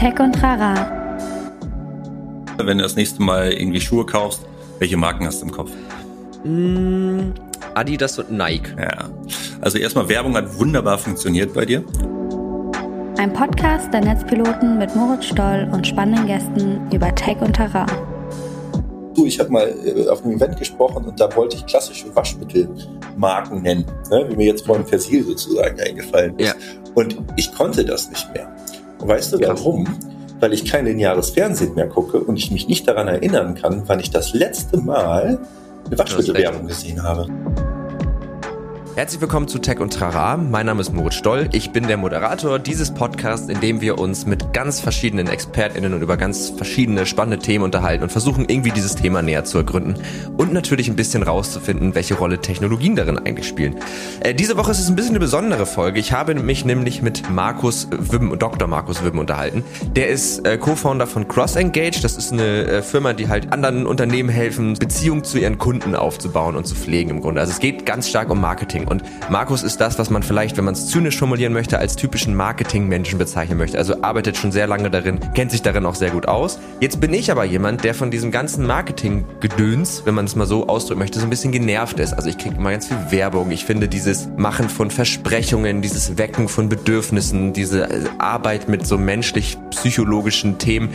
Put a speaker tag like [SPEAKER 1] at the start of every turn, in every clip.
[SPEAKER 1] Tech und Trara.
[SPEAKER 2] Wenn du das nächste Mal irgendwie Schuhe kaufst, welche Marken hast du im Kopf?
[SPEAKER 3] Mm, Adidas und Nike.
[SPEAKER 2] Ja. Also erstmal Werbung hat wunderbar funktioniert bei dir.
[SPEAKER 1] Ein Podcast der Netzpiloten mit Moritz Stoll und spannenden Gästen über Tech und Terrain.
[SPEAKER 4] Du, ich habe mal äh, auf einem Event gesprochen und da wollte ich klassische Waschmittelmarken nennen, ne, wie mir jetzt vorhin Persil sozusagen eingefallen ist.
[SPEAKER 3] Ja.
[SPEAKER 4] Und ich konnte das nicht mehr. Und weißt du warum? Weil ich kein lineares Fernsehen mehr gucke und ich mich nicht daran erinnern kann, wann ich das letzte Mal eine Waschmittelwerbung gesehen habe.
[SPEAKER 3] Herzlich willkommen zu Tech und Trara. Mein Name ist Moritz Stoll. Ich bin der Moderator dieses Podcasts, in dem wir uns mit ganz verschiedenen ExpertInnen und über ganz verschiedene spannende Themen unterhalten und versuchen irgendwie dieses Thema näher zu ergründen und natürlich ein bisschen rauszufinden, welche Rolle Technologien darin eigentlich spielen. Äh, diese Woche ist es ein bisschen eine besondere Folge. Ich habe mich nämlich mit Markus Wibben, Dr. Markus Wibben unterhalten. Der ist äh, Co-Founder von CrossEngage. Das ist eine äh, Firma, die halt anderen Unternehmen helfen, Beziehungen zu ihren Kunden aufzubauen und zu pflegen im Grunde. Also es geht ganz stark um Marketing. Und Markus ist das, was man vielleicht, wenn man es zynisch formulieren möchte, als typischen Marketing-Menschen bezeichnen möchte. Also arbeitet schon sehr lange darin, kennt sich darin auch sehr gut aus. Jetzt bin ich aber jemand, der von diesem ganzen Marketing-Gedöns, wenn man es mal so ausdrücken möchte, so ein bisschen genervt ist. Also ich kriege immer ganz viel Werbung. Ich finde dieses Machen von Versprechungen, dieses Wecken von Bedürfnissen, diese Arbeit mit so menschlich-psychologischen Themen,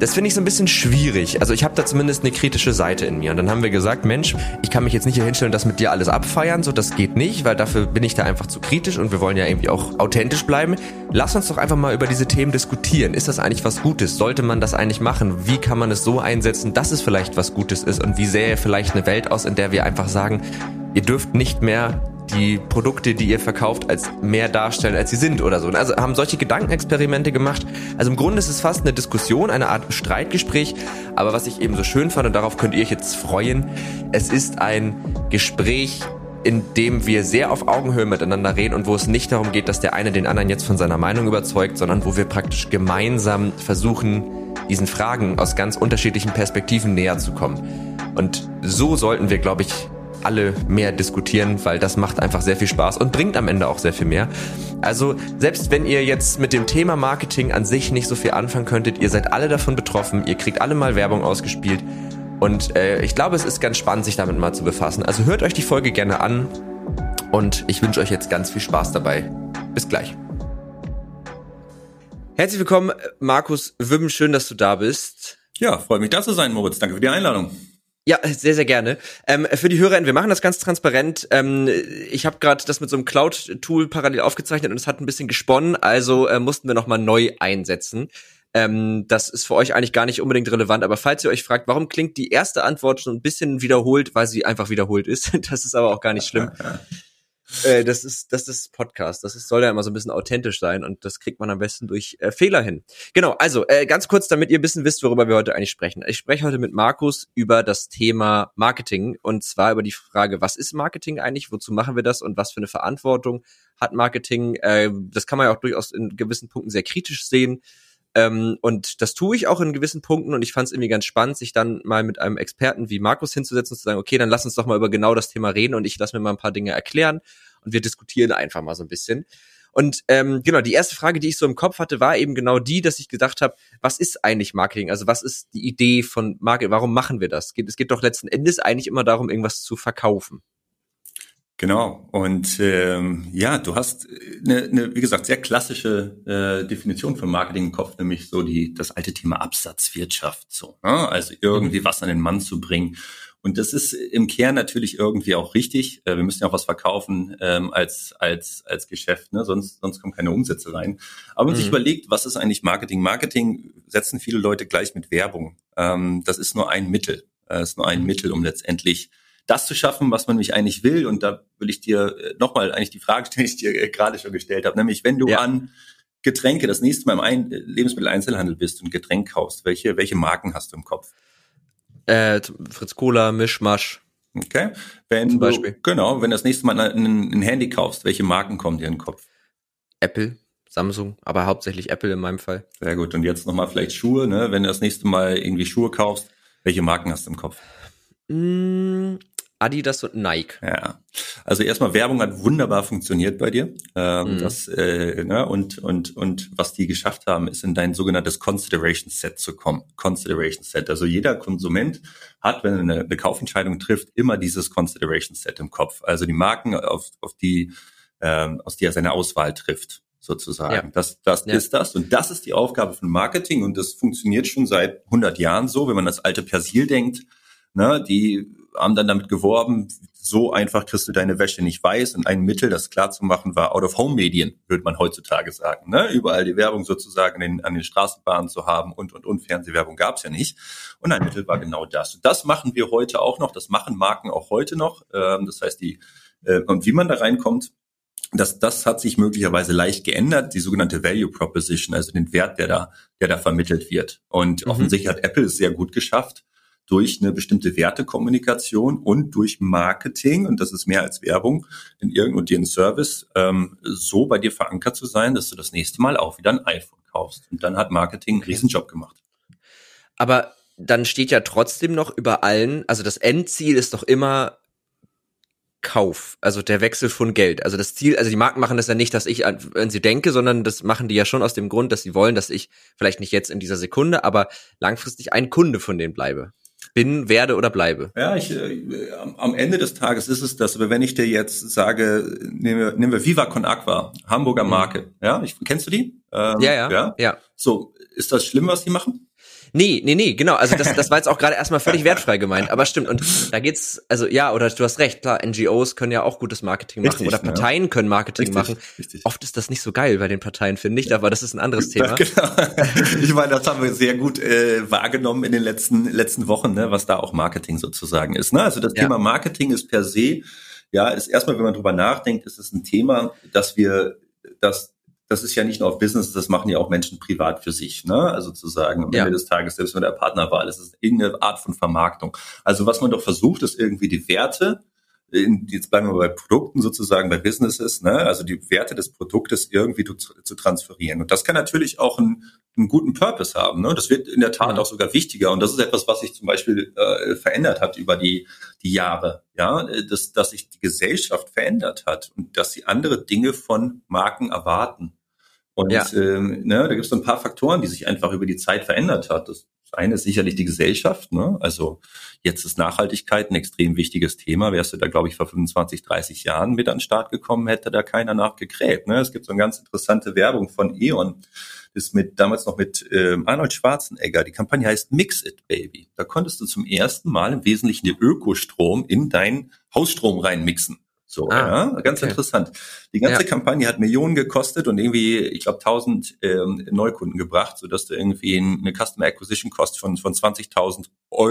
[SPEAKER 3] das finde ich so ein bisschen schwierig. Also ich habe da zumindest eine kritische Seite in mir. Und dann haben wir gesagt, Mensch, ich kann mich jetzt nicht hier hinstellen, das mit dir alles abfeiern, so das geht nicht, weil dafür bin ich da einfach zu kritisch und wir wollen ja irgendwie auch authentisch bleiben. Lass uns doch einfach mal über diese Themen diskutieren. Ist das eigentlich was Gutes? Sollte man das eigentlich machen? Wie kann man es so einsetzen, dass es vielleicht was Gutes ist? Und wie sähe vielleicht eine Welt aus, in der wir einfach sagen, ihr dürft nicht mehr die Produkte, die ihr verkauft, als mehr darstellen, als sie sind oder so. Also haben solche Gedankenexperimente gemacht. Also im Grunde ist es fast eine Diskussion, eine Art Streitgespräch. Aber was ich eben so schön fand, und darauf könnt ihr euch jetzt freuen, es ist ein Gespräch, in dem wir sehr auf Augenhöhe miteinander reden und wo es nicht darum geht, dass der eine den anderen jetzt von seiner Meinung überzeugt, sondern wo wir praktisch gemeinsam versuchen, diesen Fragen aus ganz unterschiedlichen Perspektiven näher zu kommen. Und so sollten wir, glaube ich, alle mehr diskutieren, weil das macht einfach sehr viel Spaß und bringt am Ende auch sehr viel mehr. Also selbst wenn ihr jetzt mit dem Thema Marketing an sich nicht so viel anfangen könntet, ihr seid alle davon betroffen, ihr kriegt alle mal Werbung ausgespielt und äh, ich glaube, es ist ganz spannend, sich damit mal zu befassen. Also hört euch die Folge gerne an und ich wünsche euch jetzt ganz viel Spaß dabei. Bis gleich. Herzlich willkommen, Markus Wimmen, schön, dass du da bist.
[SPEAKER 2] Ja, freut mich da zu sein, Moritz. Danke für die Einladung.
[SPEAKER 3] Ja, sehr, sehr gerne. Ähm, für die HörerInnen, wir machen das ganz transparent. Ähm, ich habe gerade das mit so einem Cloud-Tool parallel aufgezeichnet und es hat ein bisschen gesponnen, also äh, mussten wir nochmal neu einsetzen. Ähm, das ist für euch eigentlich gar nicht unbedingt relevant, aber falls ihr euch fragt, warum klingt die erste Antwort schon ein bisschen wiederholt, weil sie einfach wiederholt ist, das ist aber auch gar nicht schlimm. Äh, das ist das ist Podcast. Das ist, soll ja immer so ein bisschen authentisch sein und das kriegt man am besten durch äh, Fehler hin. Genau, also äh, ganz kurz, damit ihr ein bisschen wisst, worüber wir heute eigentlich sprechen. Ich spreche heute mit Markus über das Thema Marketing und zwar über die Frage, was ist Marketing eigentlich, wozu machen wir das und was für eine Verantwortung hat Marketing. Äh, das kann man ja auch durchaus in gewissen Punkten sehr kritisch sehen. Ähm, und das tue ich auch in gewissen Punkten und ich fand es irgendwie ganz spannend, sich dann mal mit einem Experten wie Markus hinzusetzen und zu sagen, okay, dann lass uns doch mal über genau das Thema reden und ich lasse mir mal ein paar Dinge erklären und wir diskutieren einfach mal so ein bisschen. Und ähm, genau, die erste Frage, die ich so im Kopf hatte, war eben genau die, dass ich gedacht habe, was ist eigentlich Marketing? Also was ist die Idee von Marketing? Warum machen wir das? Es geht doch letzten Endes eigentlich immer darum, irgendwas zu verkaufen.
[SPEAKER 2] Genau. Und ähm, ja, du hast eine, eine, wie gesagt, sehr klassische äh, Definition von Marketing im Kopf, nämlich so die das alte Thema Absatzwirtschaft. So, ne? also irgendwie mhm. was an den Mann zu bringen. Und das ist im Kern natürlich irgendwie auch richtig. Äh, wir müssen ja auch was verkaufen ähm, als als als Geschäft, ne? sonst sonst kommen keine Umsätze rein. Aber wenn man mhm. sich überlegt, was ist eigentlich Marketing? Marketing setzen viele Leute gleich mit Werbung. Ähm, das ist nur ein Mittel. Das äh, ist nur ein Mittel, um letztendlich das zu schaffen, was man mich eigentlich will. Und da will ich dir äh, nochmal eigentlich die Frage stellen, die ich dir äh, gerade schon gestellt habe, nämlich wenn du ja. an Getränke das nächste Mal im Ein Lebensmitteleinzelhandel bist und Getränk kaufst, welche, welche Marken hast du im Kopf?
[SPEAKER 3] Äh, Fritz Cola, Mischmasch.
[SPEAKER 2] Okay. Wenn Zum Beispiel. Du, genau, wenn du das nächste Mal ein, ein Handy kaufst, welche Marken kommen dir in den Kopf?
[SPEAKER 3] Apple, Samsung, aber hauptsächlich Apple in meinem Fall.
[SPEAKER 2] Sehr gut. Und jetzt nochmal vielleicht Schuhe, ne? Wenn du das nächste Mal irgendwie Schuhe kaufst, welche Marken hast du im Kopf?
[SPEAKER 3] Mm, Adidas und Nike.
[SPEAKER 4] Ja, also erstmal Werbung hat wunderbar funktioniert bei dir. Ähm, mhm. das, äh, ne, und, und, und was die geschafft haben, ist in dein sogenanntes Consideration Set zu kommen. Consideration Set. Also jeder Konsument hat, wenn er eine, eine Kaufentscheidung trifft, immer dieses Consideration Set im Kopf. Also die Marken, auf, auf die, ähm, aus die er seine Auswahl trifft sozusagen. Ja. Das, das ja. ist das. Und das ist die Aufgabe von Marketing. Und das funktioniert schon seit 100 Jahren so, wenn man das alte Persil denkt. Ne, die haben dann damit geworben, so einfach kriegst du deine Wäsche nicht weiß. Und ein Mittel, das klar zu machen, war Out-of-Home-Medien, würde man heutzutage sagen. Ne? Überall die Werbung sozusagen in, an den Straßenbahnen zu haben und, und, und Fernsehwerbung gab's ja nicht. Und ein Mittel war genau das. Und das machen wir heute auch noch. Das machen Marken auch heute noch. Ähm, das heißt, die, äh, und wie man da reinkommt, das, das hat sich möglicherweise leicht geändert, die sogenannte Value Proposition, also den Wert, der da, der da vermittelt wird. Und mhm. offensichtlich hat Apple es sehr gut geschafft, durch eine bestimmte Wertekommunikation und durch Marketing, und das ist mehr als Werbung, in irgendeinem Service, ähm, so bei dir verankert zu sein, dass du das nächste Mal auch wieder ein iPhone kaufst. Und dann hat Marketing einen Riesenjob gemacht.
[SPEAKER 3] Aber dann steht ja trotzdem noch über allen, also das Endziel ist doch immer Kauf, also der Wechsel von Geld. Also das Ziel, also die Marken machen das ja nicht, dass ich an, sie denke, sondern das machen die ja schon aus dem Grund, dass sie wollen, dass ich vielleicht nicht jetzt in dieser Sekunde, aber langfristig ein Kunde von denen bleibe bin, werde oder bleibe.
[SPEAKER 4] Ja, ich, äh, am Ende des Tages ist es das, aber wenn ich dir jetzt sage, nehmen wir, nehmen wir Viva Con Aqua, Hamburger mhm. Marke, mhm. ja, ich, kennst du die?
[SPEAKER 3] Ähm, ja, ja, ja, ja.
[SPEAKER 4] So, ist das schlimm, was die machen?
[SPEAKER 3] Nee, nee, nee, genau. Also das, das war jetzt auch gerade erstmal völlig wertfrei gemeint. Aber stimmt. Und da geht's, also ja, oder du hast recht, klar, NGOs können ja auch gutes Marketing machen. Richtig, oder Parteien ja. können Marketing richtig, machen. Richtig. Oft ist das nicht so geil bei den Parteien, finde ich, aber das ist ein anderes Thema.
[SPEAKER 4] genau. Ich meine, das haben wir sehr gut äh, wahrgenommen in den letzten, letzten Wochen, ne, was da auch Marketing sozusagen ist. Ne? Also das ja. Thema Marketing ist per se, ja, ist erstmal, wenn man drüber nachdenkt, ist es ein Thema, dass wir das das ist ja nicht nur auf Business, das machen ja auch Menschen privat für sich. Ne? Also zu sagen, am ja. Ende des Tages, selbst wenn der Partnerwahl ist, ist irgendeine Art von Vermarktung. Also was man doch versucht, ist irgendwie die Werte, in, jetzt bleiben wir bei Produkten sozusagen, bei Businesses, ne? also die Werte des Produktes irgendwie zu, zu transferieren. Und das kann natürlich auch einen, einen guten Purpose haben. Ne? Das wird in der Tat auch sogar wichtiger. Und das ist etwas, was sich zum Beispiel äh, verändert hat über die, die Jahre. Ja, dass, dass sich die Gesellschaft verändert hat und dass sie andere Dinge von Marken erwarten. Und ja. ähm, ne, da gibt es so ein paar Faktoren, die sich einfach über die Zeit verändert hat. Das eine ist sicherlich die Gesellschaft. Ne? Also jetzt ist Nachhaltigkeit ein extrem wichtiges Thema. Wärst du da, glaube ich, vor 25, 30 Jahren mit an den Start gekommen, hätte da keiner nachgekräht. Ne? Es gibt so eine ganz interessante Werbung von E.ON. Ist mit damals noch mit ähm, Arnold Schwarzenegger. Die Kampagne heißt Mix It Baby. Da konntest du zum ersten Mal im Wesentlichen den Ökostrom in deinen Hausstrom reinmixen. So, ah, ja, ganz okay. interessant. Die ganze ja. Kampagne hat Millionen gekostet und irgendwie, ich glaube, 1000 ähm, Neukunden gebracht, so dass du irgendwie eine Customer Acquisition Cost von von 20.000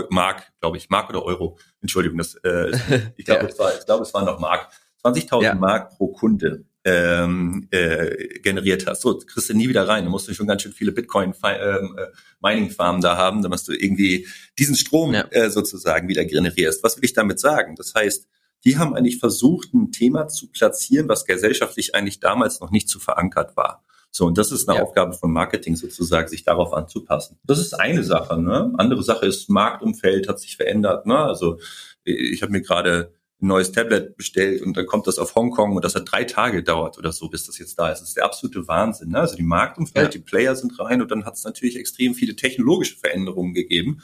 [SPEAKER 4] Mark, glaube ich, Mark oder Euro. Entschuldigung, das äh, ich glaube, ja. es war, ich glaube, es war noch Mark. 20.000 ja. Mark pro Kunde ähm, äh, generiert hast. So, kriegst du nie wieder rein. Du musst schon ganz schön viele Bitcoin ähm, äh, Mining Farmen da haben, damit du irgendwie diesen Strom äh, sozusagen wieder generierst. Was will ich damit sagen? Das heißt, die haben eigentlich versucht, ein Thema zu platzieren, was gesellschaftlich eigentlich damals noch nicht zu verankert war. So, und das ist eine ja. Aufgabe von Marketing sozusagen, sich darauf anzupassen. Das ist eine Sache. Ne? Andere Sache ist, Marktumfeld hat sich verändert. Ne? Also ich habe mir gerade ein neues Tablet bestellt und dann kommt das auf Hongkong und das hat drei Tage gedauert oder so, bis das jetzt da ist. Das ist der absolute Wahnsinn. Ne? Also die Marktumfeld, ja. die Player sind rein und dann hat es natürlich extrem viele technologische Veränderungen gegeben.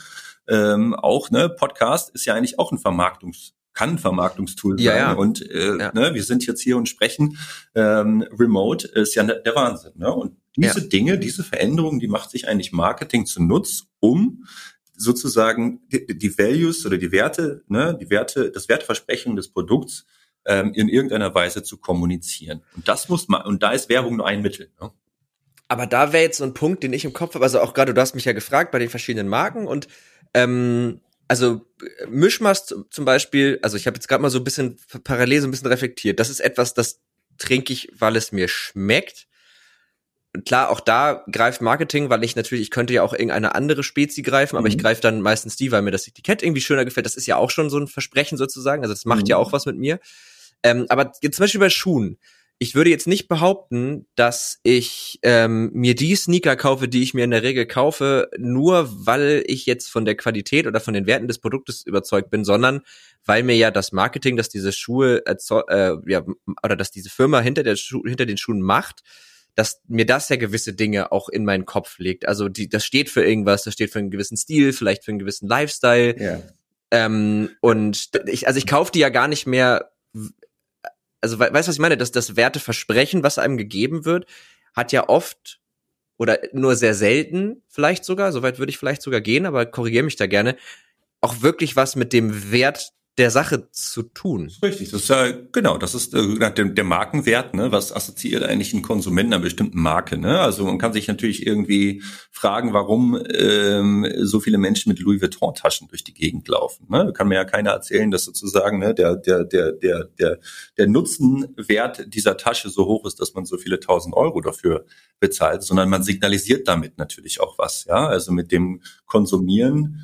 [SPEAKER 4] Ähm, auch ne, Podcast ist ja eigentlich auch ein Vermarktungs kann ein Vermarktungstool sein. Ja, ja. Und äh, ja. Ne, wir sind jetzt hier und sprechen ähm, remote, ist ja der Wahnsinn. Ne? Und diese ja. Dinge, diese Veränderungen, die macht sich eigentlich Marketing zu Nutz, um sozusagen die, die Values oder die Werte, ne, die Werte, das Wertversprechen des Produkts ähm, in irgendeiner Weise zu kommunizieren. Und das muss man, und da ist Werbung nur ein Mittel. Ne?
[SPEAKER 3] Aber da wäre jetzt so ein Punkt, den ich im Kopf habe. Also auch gerade, du hast mich ja gefragt bei den verschiedenen Marken und ähm, also Mischmasch zum Beispiel, also ich habe jetzt gerade mal so ein bisschen parallel so ein bisschen reflektiert. Das ist etwas, das trinke ich, weil es mir schmeckt. Und klar, auch da greift Marketing, weil ich natürlich, ich könnte ja auch irgendeine andere Spezi greifen, mhm. aber ich mhm. greife dann meistens die, weil mir das Etikett irgendwie schöner gefällt. Das ist ja auch schon so ein Versprechen sozusagen. Also das macht mhm. ja auch was mit mir. Ähm, aber jetzt zum Beispiel bei Schuhen. Ich würde jetzt nicht behaupten, dass ich ähm, mir die Sneaker kaufe, die ich mir in der Regel kaufe, nur weil ich jetzt von der Qualität oder von den Werten des Produktes überzeugt bin, sondern weil mir ja das Marketing, dass diese Schuhe äh, ja, oder dass diese Firma hinter der Schu hinter den Schuhen macht, dass mir das ja gewisse Dinge auch in meinen Kopf legt. Also die, das steht für irgendwas, das steht für einen gewissen Stil, vielleicht für einen gewissen Lifestyle. Ja. Ähm, und ich, also ich kaufe die ja gar nicht mehr also weißt du, was ich meine? Dass das Werteversprechen, was einem gegeben wird, hat ja oft oder nur sehr selten vielleicht sogar, soweit würde ich vielleicht sogar gehen, aber korrigiere mich da gerne, auch wirklich was mit dem Wert der Sache zu tun.
[SPEAKER 4] Richtig, das ist ja genau, das ist äh, der, der Markenwert, ne? Was assoziiert eigentlich ein Konsument einer bestimmten Marke? Ne? Also man kann sich natürlich irgendwie fragen, warum ähm, so viele Menschen mit Louis Vuitton Taschen durch die Gegend laufen. Ne? Kann mir ja keiner erzählen, dass sozusagen ne, der der der der der der Nutzenwert dieser Tasche so hoch ist, dass man so viele tausend Euro dafür bezahlt, sondern man signalisiert damit natürlich auch was. Ja, also mit dem Konsumieren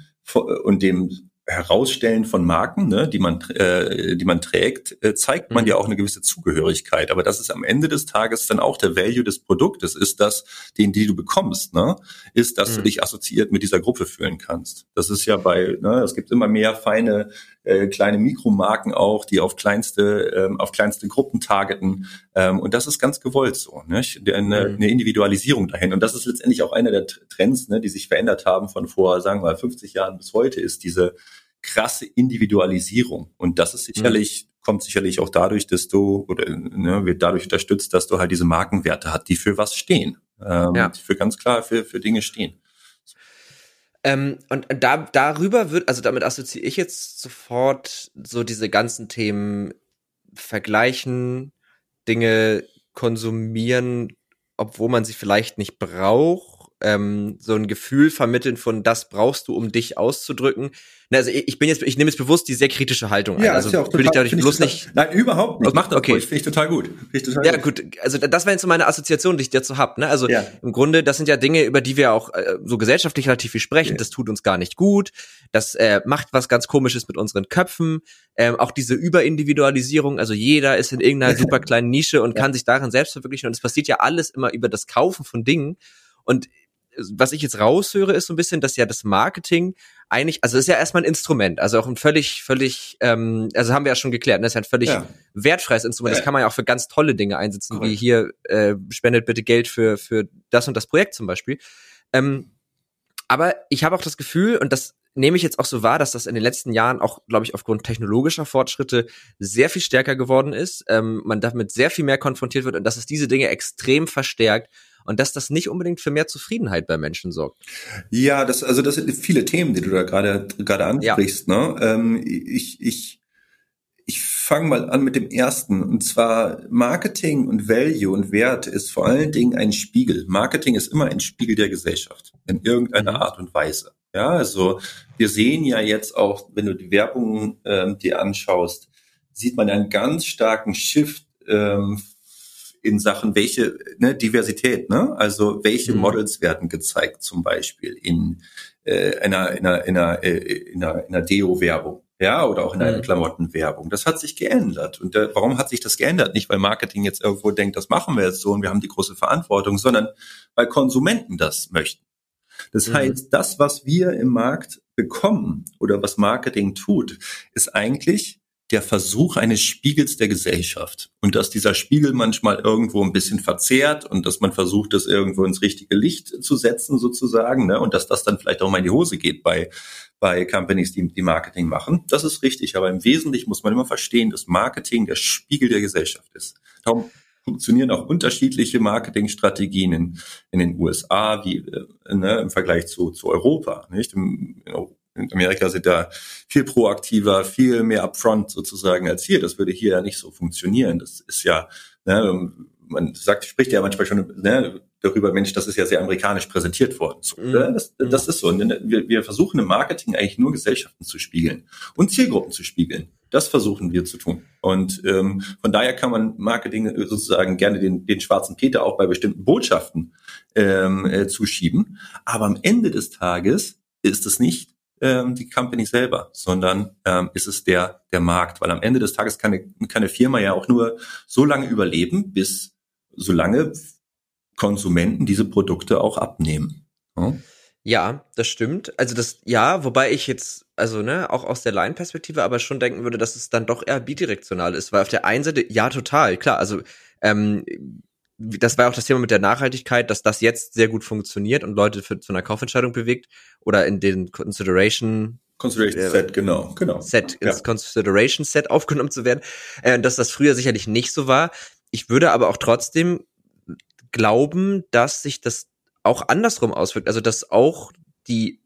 [SPEAKER 4] und dem Herausstellen von Marken, ne, die man, äh, die man trägt, äh, zeigt man mhm. ja auch eine gewisse Zugehörigkeit. Aber das ist am Ende des Tages dann auch der Value des Produktes, ist das, den, die du bekommst, ne, ist, dass mhm. du dich assoziiert mit dieser Gruppe fühlen kannst. Das ist ja bei, ne, es gibt immer mehr feine äh, kleine Mikromarken auch, die auf kleinste, ähm, auf kleinste Gruppen targeten. Ähm, und das ist ganz gewollt so, ne? Eine, mhm. eine Individualisierung dahin. Und das ist letztendlich auch einer der Trends, ne, die sich verändert haben von vor, sagen wir mal, 50 Jahren bis heute, ist diese krasse Individualisierung. Und das ist sicherlich, mhm. kommt sicherlich auch dadurch, dass du, oder ne, wird dadurch unterstützt, dass du halt diese Markenwerte hat, die für was stehen. Ähm, ja. Die für ganz klar für, für Dinge stehen.
[SPEAKER 3] Ähm, und da, darüber wird, also damit assoziiere ich jetzt sofort so diese ganzen Themen vergleichen, Dinge konsumieren, obwohl man sie vielleicht nicht braucht, ähm, so ein Gefühl vermitteln von das brauchst du, um dich auszudrücken. Na, also ich bin jetzt, ich nehme jetzt bewusst die sehr kritische Haltung
[SPEAKER 4] ein. Ja, also ist ja auch
[SPEAKER 3] total, ich dadurch bloß total, nicht.
[SPEAKER 4] Nein, überhaupt nicht. Macht okay. Finde ich total gut. Find
[SPEAKER 3] ich total ja, gut. Also das wäre jetzt so meine Assoziation, die ich dazu hab. Ne? Also ja. im Grunde, das sind ja Dinge, über die wir auch äh, so gesellschaftlich relativ viel sprechen. Ja. Das tut uns gar nicht gut. Das äh, macht was ganz Komisches mit unseren Köpfen. Ähm, auch diese Überindividualisierung. Also jeder ist in irgendeiner super kleinen Nische und kann sich darin selbst verwirklichen. Und es passiert ja alles immer über das Kaufen von Dingen. Und was ich jetzt raushöre, ist so ein bisschen, dass ja das Marketing eigentlich, also ist ja erstmal ein Instrument, also auch ein völlig, völlig, ähm, also haben wir ja schon geklärt, ne, ist ja ein völlig ja. wertfreies Instrument. Das kann man ja auch für ganz tolle Dinge einsetzen, Correct. wie hier äh, spendet bitte Geld für für das und das Projekt zum Beispiel. Ähm, aber ich habe auch das Gefühl, und das nehme ich jetzt auch so wahr, dass das in den letzten Jahren auch, glaube ich, aufgrund technologischer Fortschritte sehr viel stärker geworden ist. Ähm, man damit sehr viel mehr konfrontiert wird und dass es diese Dinge extrem verstärkt und dass das nicht unbedingt für mehr Zufriedenheit bei Menschen sorgt.
[SPEAKER 4] Ja, das, also das sind viele Themen, die du da gerade gerade ansprichst. Ja. Ne? Ähm, ich ich ich fange mal an mit dem ersten. Und zwar Marketing und Value und Wert ist vor allen Dingen ein Spiegel. Marketing ist immer ein Spiegel der Gesellschaft in irgendeiner mhm. Art und Weise. Ja, also wir sehen ja jetzt auch, wenn du die Werbung ähm, dir anschaust, sieht man einen ganz starken Shift ähm, in Sachen welche ne, Diversität, ne? Also welche mhm. Models werden gezeigt, zum Beispiel in äh, einer, in einer, in einer, äh, in einer, in einer Deo-Werbung. Ja, oder auch in einer mhm. Klamottenwerbung. Das hat sich geändert. Und äh, warum hat sich das geändert? Nicht, weil Marketing jetzt irgendwo denkt, das machen wir jetzt so und wir haben die große Verantwortung, sondern weil Konsumenten das möchten. Das mhm. heißt, das, was wir im Markt bekommen oder was Marketing tut, ist eigentlich der Versuch eines Spiegels der Gesellschaft. Und dass dieser Spiegel manchmal irgendwo ein bisschen verzerrt und dass man versucht, das irgendwo ins richtige Licht zu setzen, sozusagen, ne? und dass das dann vielleicht auch mal in die Hose geht bei, bei Companies, die, die Marketing machen. Das ist richtig. Aber im Wesentlichen muss man immer verstehen, dass Marketing der Spiegel der Gesellschaft ist. Darum funktionieren auch unterschiedliche Marketingstrategien in, in den USA wie äh, ne, im Vergleich zu, zu Europa. Nicht? Im, in Amerika sind da viel proaktiver, viel mehr upfront sozusagen als hier. Das würde hier ja nicht so funktionieren. Das ist ja, ne, man sagt, spricht ja manchmal schon ne, darüber, Mensch, das ist ja sehr amerikanisch präsentiert worden. So, mhm. Ne, das, das ist so. Ne, wir, wir versuchen im Marketing eigentlich nur Gesellschaften zu spiegeln und Zielgruppen zu spiegeln. Das versuchen wir zu tun. Und ähm, von daher kann man Marketing sozusagen gerne den, den schwarzen Peter auch bei bestimmten Botschaften ähm, äh, zuschieben. Aber am Ende des Tages ist es nicht ähm, die Company selber, sondern ähm, ist es der, der Markt. Weil am Ende des Tages kann eine, kann eine Firma ja auch nur so lange überleben, bis solange Konsumenten diese Produkte auch abnehmen.
[SPEAKER 3] Ja? Ja, das stimmt. Also das, ja, wobei ich jetzt, also ne, auch aus der Line-Perspektive aber schon denken würde, dass es dann doch eher bidirektional ist, weil auf der einen Seite, ja, total, klar, also ähm, das war auch das Thema mit der Nachhaltigkeit, dass das jetzt sehr gut funktioniert und Leute für, zu einer Kaufentscheidung bewegt oder in den Consideration
[SPEAKER 4] Consideration äh, Set, genau, genau.
[SPEAKER 3] Set, ja. ins Consideration Set aufgenommen zu werden, äh, dass das früher sicherlich nicht so war. Ich würde aber auch trotzdem glauben, dass sich das auch andersrum auswirkt. Also dass auch die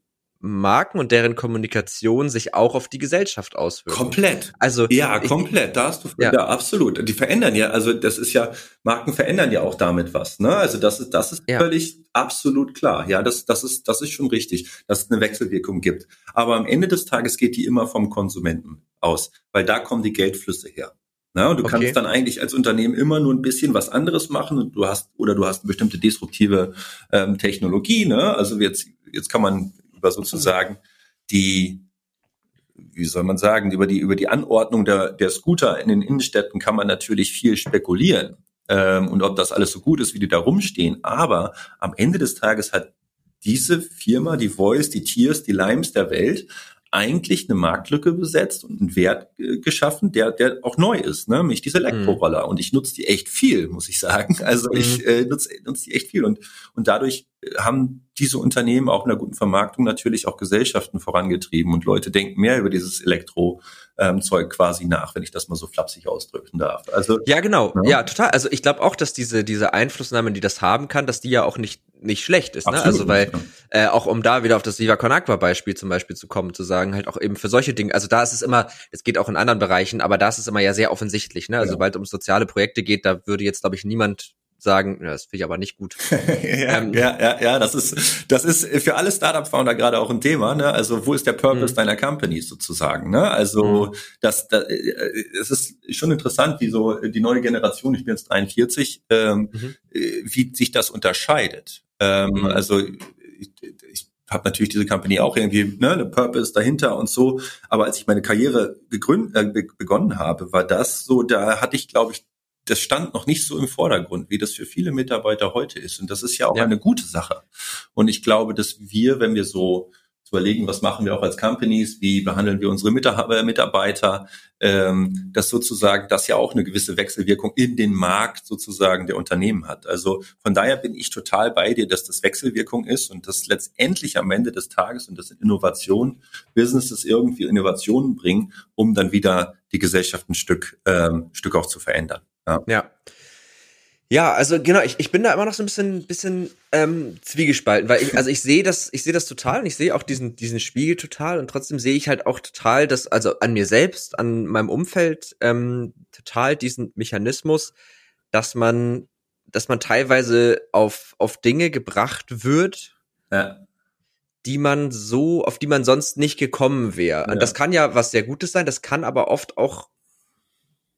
[SPEAKER 3] Marken und deren Kommunikation sich auch auf die Gesellschaft auswirken.
[SPEAKER 4] Komplett. Also ja, komplett. Da hast du ja. ja. absolut. Die verändern ja, also das ist ja Marken verändern ja auch damit was. Ne? Also das ist das ist ja. völlig absolut klar. Ja, das das ist das ist schon richtig, dass es eine Wechselwirkung gibt. Aber am Ende des Tages geht die immer vom Konsumenten aus, weil da kommen die Geldflüsse her. Na, und du okay. kannst dann eigentlich als Unternehmen immer nur ein bisschen was anderes machen und du hast oder du hast eine bestimmte disruptive ähm, Technologie. Ne? Also jetzt jetzt kann man über sozusagen die wie soll man sagen, über die, über die Anordnung der, der Scooter in den Innenstädten kann man natürlich viel spekulieren. Ähm, und ob das alles so gut ist, wie die da rumstehen. Aber am Ende des Tages hat diese Firma, die Voice, die Tiers, die Limes der Welt, eigentlich eine Marktlücke besetzt und einen Wert äh, geschaffen, der, der auch neu ist, ne? nämlich diese Elektroroller. Mhm. Und ich nutze die echt viel, muss ich sagen. Also mhm. ich äh, nutze, nutze die echt viel. Und, und dadurch äh, haben diese Unternehmen auch in einer guten Vermarktung natürlich auch Gesellschaften vorangetrieben und Leute denken mehr über dieses Elektro ähm, quasi nach, wenn ich das mal so flapsig ausdrücken darf.
[SPEAKER 3] Also ja, genau, ja, ja total. Also ich glaube auch, dass diese diese Einflussnahme, die das haben kann, dass die ja auch nicht nicht schlecht ist. Ne? Also weil äh, auch um da wieder auf das Viva Con Agua Beispiel zum Beispiel zu kommen, zu sagen halt auch eben für solche Dinge. Also da ist es immer, es geht auch in anderen Bereichen, aber da ist es immer ja sehr offensichtlich. Ne? Also ja. sobald um soziale Projekte geht, da würde jetzt glaube ich niemand sagen, das finde ich aber nicht gut.
[SPEAKER 4] ja, ähm, ja, ja, ja, das ist, das ist für alle Startup-Founder gerade auch ein Thema. Ne? Also wo ist der Purpose mhm. deiner Company sozusagen? Ne? Also mhm. das, das, äh, es ist schon interessant, wie so die neue Generation, ich bin jetzt 43, ähm, mhm. Äh, wie sich das unterscheidet. Ähm, mhm. Also ich, ich habe natürlich diese Company auch irgendwie ne, eine Purpose dahinter und so. Aber als ich meine Karriere gegründet, äh, begonnen habe, war das so, da hatte ich, glaube ich, das stand noch nicht so im Vordergrund, wie das für viele Mitarbeiter heute ist. Und das ist ja auch ja. eine gute Sache. Und ich glaube, dass wir, wenn wir so überlegen, was machen wir auch als Companies, wie behandeln wir unsere Mitarbeiter, ähm, dass sozusagen das ja auch eine gewisse Wechselwirkung in den Markt sozusagen der Unternehmen hat. Also von daher bin ich total bei dir, dass das Wechselwirkung ist und dass letztendlich am Ende des Tages und das sind Innovationen, Businesses irgendwie Innovationen bringen, um dann wieder die Gesellschaft ein Stück, ähm, Stück auch zu verändern.
[SPEAKER 3] Ja. ja. Ja, also genau, ich, ich bin da immer noch so ein bisschen, bisschen ähm, zwiegespalten, weil ich, also ich sehe das, ich sehe das total und ich sehe auch diesen, diesen Spiegel total und trotzdem sehe ich halt auch total, dass, also an mir selbst, an meinem Umfeld, ähm, total diesen Mechanismus, dass man, dass man teilweise auf, auf Dinge gebracht wird, ja. die man so, auf die man sonst nicht gekommen wäre. Ja. Und das kann ja was sehr Gutes sein, das kann aber oft auch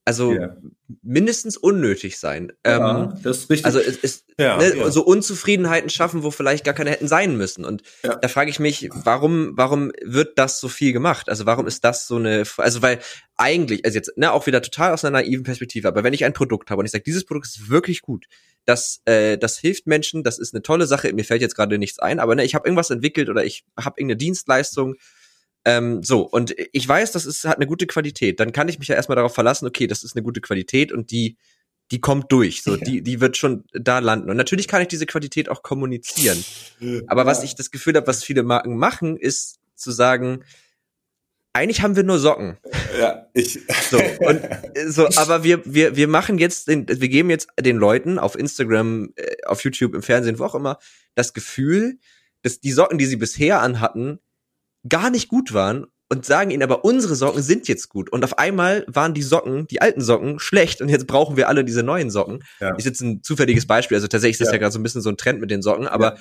[SPEAKER 3] also yeah. mindestens unnötig sein. Ja, ähm, das ist richtig. Also es ist ja, ne, ja. so Unzufriedenheiten schaffen, wo vielleicht gar keine hätten sein müssen. Und da frage ich mich, warum, warum wird das so viel gemacht? Also warum ist das so eine, also weil eigentlich, also jetzt, ne, auch wieder total aus einer naiven Perspektive, aber wenn ich ein Produkt habe und ich sage, dieses Produkt ist wirklich gut, das, äh, das hilft Menschen, das ist eine tolle Sache, mir fällt jetzt gerade nichts ein, aber ne, ich habe irgendwas entwickelt oder ich habe irgendeine Dienstleistung, ähm, so, und ich weiß, das ist, hat eine gute Qualität. Dann kann ich mich ja erstmal darauf verlassen, okay, das ist eine gute Qualität und die, die kommt durch. So, ja. die, die wird schon da landen. Und natürlich kann ich diese Qualität auch kommunizieren. Aber ja. was ich das Gefühl habe, was viele Marken machen, ist zu sagen, eigentlich haben wir nur Socken.
[SPEAKER 4] Ja, ich.
[SPEAKER 3] So, und so, aber wir, wir, wir machen jetzt, den, wir geben jetzt den Leuten auf Instagram, äh, auf YouTube, im Fernsehen, wo auch immer, das Gefühl, dass die Socken, die sie bisher anhatten, gar nicht gut waren und sagen ihnen aber, unsere Socken sind jetzt gut. Und auf einmal waren die Socken, die alten Socken, schlecht und jetzt brauchen wir alle diese neuen Socken. Ja. Ist jetzt ein zufälliges Beispiel. Also tatsächlich ist das ja, ja gerade so ein bisschen so ein Trend mit den Socken, aber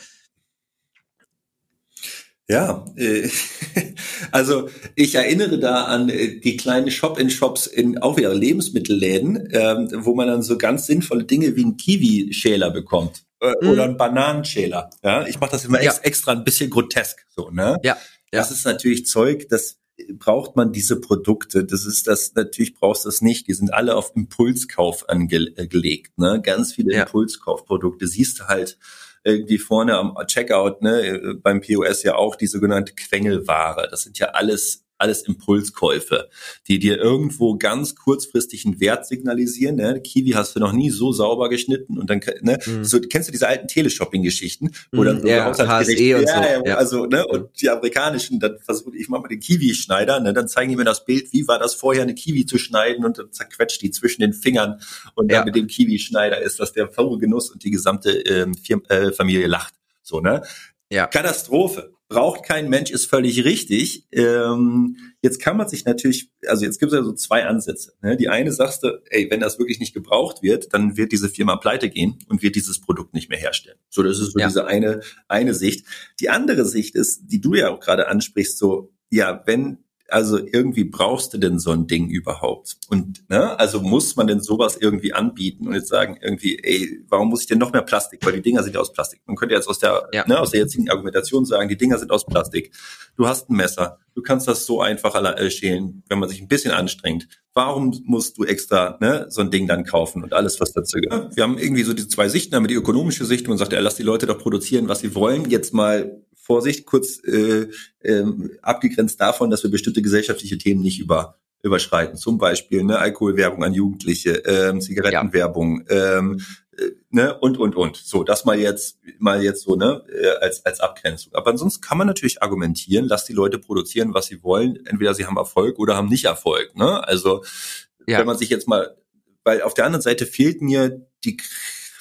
[SPEAKER 4] ja, äh, also ich erinnere da an äh, die kleinen Shop-in-Shops in auch wieder Lebensmittelläden, ähm, wo man dann so ganz sinnvolle Dinge wie einen Kiwi-Schäler bekommt äh, mhm. oder einen Bananenschäler. Ja, ich mache das immer ja. ex extra ein bisschen grotesk so, ne?
[SPEAKER 3] Ja.
[SPEAKER 4] Das ist natürlich Zeug, das braucht man diese Produkte. Das ist das, natürlich brauchst du das nicht. Die sind alle auf Impulskauf angelegt, äh, ne? Ganz viele ja. Impulskaufprodukte. Siehst du halt irgendwie vorne am Checkout, ne, beim POS ja auch die sogenannte Quengelware. Das sind ja alles alles Impulskäufe, die dir irgendwo ganz kurzfristig einen Wert signalisieren. Ne? Kiwi hast du noch nie so sauber geschnitten und dann, ne, mhm. so, kennst du diese alten Teleshopping-Geschichten,
[SPEAKER 3] wo dann so ja, HSE und ja,
[SPEAKER 4] so. Ja, also, ne, und die amerikanischen, dann versuche ich mal mit den Kiwi-Schneider, ne, dann zeigen die mir das Bild, wie war das vorher, eine Kiwi zu schneiden und dann zerquetscht die zwischen den Fingern und dann ja. mit dem Kiwi-Schneider ist das der pure Genuss und die gesamte ähm, Firma, äh, Familie lacht. So, ne? Ja. Katastrophe braucht kein Mensch, ist völlig richtig. Ähm, jetzt kann man sich natürlich, also jetzt gibt es ja so zwei Ansätze. Ne? Die eine sagst du, ey, wenn das wirklich nicht gebraucht wird, dann wird diese Firma pleite gehen und wird dieses Produkt nicht mehr herstellen. So, das ist so ja. diese eine, eine Sicht. Die andere Sicht ist, die du ja auch gerade ansprichst, so, ja, wenn also irgendwie brauchst du denn so ein Ding überhaupt? Und ne, also muss man denn sowas irgendwie anbieten und jetzt sagen irgendwie, ey, warum muss ich denn noch mehr Plastik? Weil die Dinger sind ja aus Plastik. Man könnte jetzt aus der, ja. ne, aus der jetzigen Argumentation sagen, die Dinger sind aus Plastik. Du hast ein Messer, du kannst das so einfach äh, schälen, wenn man sich ein bisschen anstrengt. Warum musst du extra ne, so ein Ding dann kaufen und alles, was dazu gehört? Wir haben irgendwie so diese zwei Sichten, einmal die ökonomische Sicht und sagt, ja, lass die Leute doch produzieren, was sie wollen. Jetzt mal Vorsicht, kurz äh, ähm, abgegrenzt davon, dass wir bestimmte gesellschaftliche Themen nicht über überschreiten. Zum Beispiel ne, Alkoholwerbung an Jugendliche, ähm, Zigarettenwerbung, ja. ähm, äh, ne, und, und, und. So, das mal jetzt, mal jetzt so, ne, äh, als, als Abgrenzung. Aber ansonsten kann man natürlich argumentieren, lass die Leute produzieren, was sie wollen. Entweder sie haben Erfolg oder haben nicht Erfolg, ne? Also, ja. wenn man sich jetzt mal, weil auf der anderen Seite fehlt mir die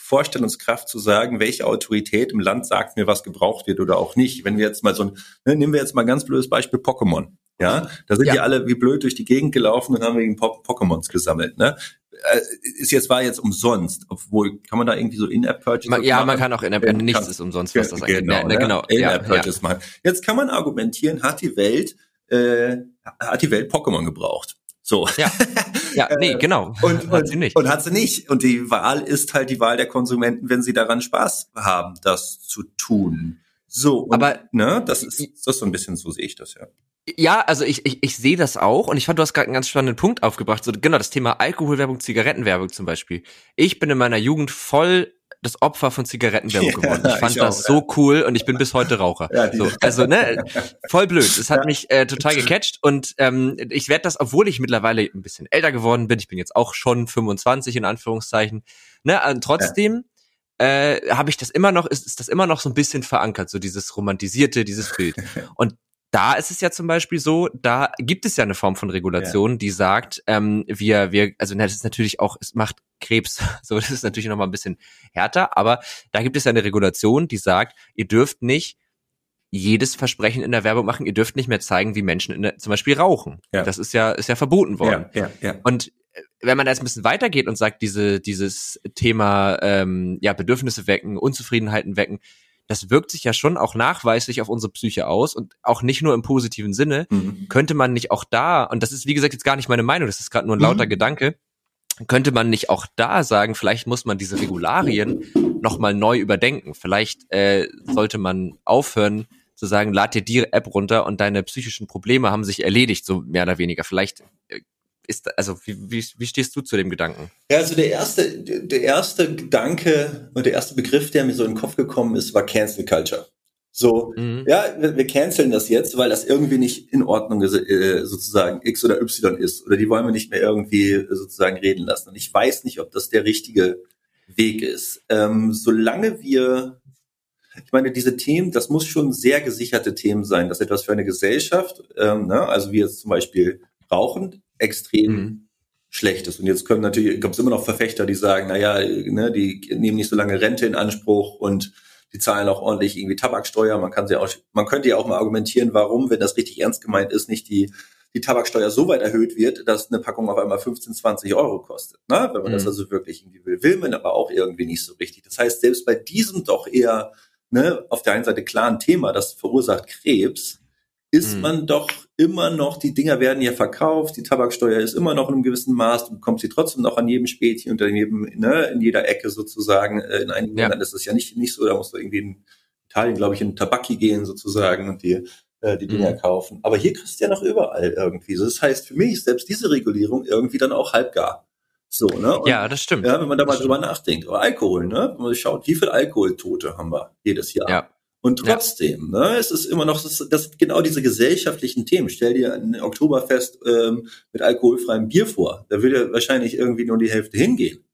[SPEAKER 4] Vorstellungskraft zu sagen, welche Autorität im Land sagt mir, was gebraucht wird oder auch nicht. Wenn wir jetzt mal so ein, ne, nehmen wir jetzt mal ein ganz blödes Beispiel Pokémon. Ja, da sind ja. die alle wie blöd durch die Gegend gelaufen und haben wegen Pokémons gesammelt. Ne? Äh, ist jetzt war jetzt umsonst, obwohl kann man da irgendwie so In-App-Purchase
[SPEAKER 3] machen? Ja, man kann auch In-App, nichts kann, ist umsonst, was das
[SPEAKER 4] genau, angeht. Ne, genau, In-App-Purchase ja, machen. Jetzt kann man argumentieren, hat die Welt äh, hat die Welt Pokémon gebraucht? So.
[SPEAKER 3] Ja, ja nee, äh, genau.
[SPEAKER 4] Und, hat sie nicht. Und hat sie nicht. Und die Wahl ist halt die Wahl der Konsumenten, wenn sie daran Spaß haben, das zu tun. So, und,
[SPEAKER 3] aber
[SPEAKER 4] ne, das ist, das ist so ein bisschen, so sehe ich das ja.
[SPEAKER 3] Ja, also ich, ich, ich sehe das auch und ich fand, du hast gerade einen ganz spannenden Punkt aufgebracht. So, genau, das Thema Alkoholwerbung, Zigarettenwerbung zum Beispiel. Ich bin in meiner Jugend voll das Opfer von Zigarettenwerbung ja, geworden. Ich fand ich das auch, so cool und ich bin bis heute Raucher. Ja, so, also ne, voll blöd. Es hat mich äh, total gecatcht und ähm, ich werde das, obwohl ich mittlerweile ein bisschen älter geworden bin, ich bin jetzt auch schon 25 in Anführungszeichen, ne, und trotzdem äh, habe ich das immer noch, ist, ist das immer noch so ein bisschen verankert, so dieses romantisierte, dieses Bild. Und da ist es ja zum Beispiel so, da gibt es ja eine Form von Regulation, ja. die sagt, ähm, wir, wir, also das ist natürlich auch, es macht Krebs, so das ist natürlich noch mal ein bisschen härter, aber da gibt es ja eine Regulation, die sagt, ihr dürft nicht jedes Versprechen in der Werbung machen, ihr dürft nicht mehr zeigen, wie Menschen in der, zum Beispiel rauchen. Ja. Das ist ja, ist ja verboten worden. Ja, ja, ja. Und äh, wenn man da jetzt ein bisschen weitergeht und sagt, diese, dieses Thema ähm, ja, Bedürfnisse wecken, Unzufriedenheiten wecken, das wirkt sich ja schon auch nachweislich auf unsere Psyche aus und auch nicht nur im positiven Sinne. Mhm. Könnte man nicht auch da, und das ist wie gesagt jetzt gar nicht meine Meinung, das ist gerade nur ein lauter mhm. Gedanke, könnte man nicht auch da sagen, vielleicht muss man diese Regularien nochmal neu überdenken. Vielleicht äh, sollte man aufhören zu sagen, lad dir die App runter und deine psychischen Probleme haben sich erledigt, so mehr oder weniger. Vielleicht äh, ist, also wie, wie, wie stehst du zu dem Gedanken?
[SPEAKER 4] Ja, also der erste, der erste Gedanke und der erste Begriff, der mir so in den Kopf gekommen ist, war Cancel Culture. So, mhm. ja, wir, wir canceln das jetzt, weil das irgendwie nicht in Ordnung ist, äh, sozusagen X oder Y ist. Oder die wollen wir nicht mehr irgendwie sozusagen reden lassen. Und ich weiß nicht, ob das der richtige Weg ist. Ähm, solange wir, ich meine, diese Themen, das muss schon sehr gesicherte Themen sein, dass etwas für eine Gesellschaft, ähm, ne, also wie jetzt zum Beispiel Rauchen, extrem mhm. schlecht ist. Und jetzt können natürlich, gibt es immer noch Verfechter, die sagen, naja, ne, die nehmen nicht so lange Rente in Anspruch und die zahlen auch ordentlich irgendwie Tabaksteuer. Man kann sie auch, man könnte ja auch mal argumentieren, warum, wenn das richtig ernst gemeint ist, nicht die die Tabaksteuer so weit erhöht wird, dass eine Packung auf einmal 15, 20 Euro kostet. Ne? Wenn man mhm. das also wirklich irgendwie will, will man aber auch irgendwie nicht so richtig. Das heißt, selbst bei diesem doch eher ne, auf der einen Seite klaren Thema, das verursacht Krebs, ist mhm. man doch immer noch, die Dinger werden ja verkauft, die Tabaksteuer ist immer noch in einem gewissen Maß, du bekommst sie trotzdem noch an jedem Spätchen und jedem, ne, in jeder Ecke sozusagen. Äh, in einigen ja. Ländern ist das ja nicht, nicht so, da musst du irgendwie in Italien, glaube ich, in Tabaki gehen sozusagen und die äh, die Dinger mhm. kaufen. Aber hier kriegst du ja noch überall irgendwie. Das heißt, für mich ist selbst diese Regulierung irgendwie dann auch halbgar. So, ne?
[SPEAKER 3] Und, ja, das stimmt.
[SPEAKER 4] Ja, wenn man da mal drüber nachdenkt. Oder Alkohol, ne? Wenn man schaut, wie viel Alkoholtote haben wir jedes Jahr. Ja. Und trotzdem, ja. ne, es ist immer noch, das, das genau diese gesellschaftlichen Themen. Stell dir ein Oktoberfest ähm, mit alkoholfreiem Bier vor. Da würde wahrscheinlich irgendwie nur die Hälfte hingehen.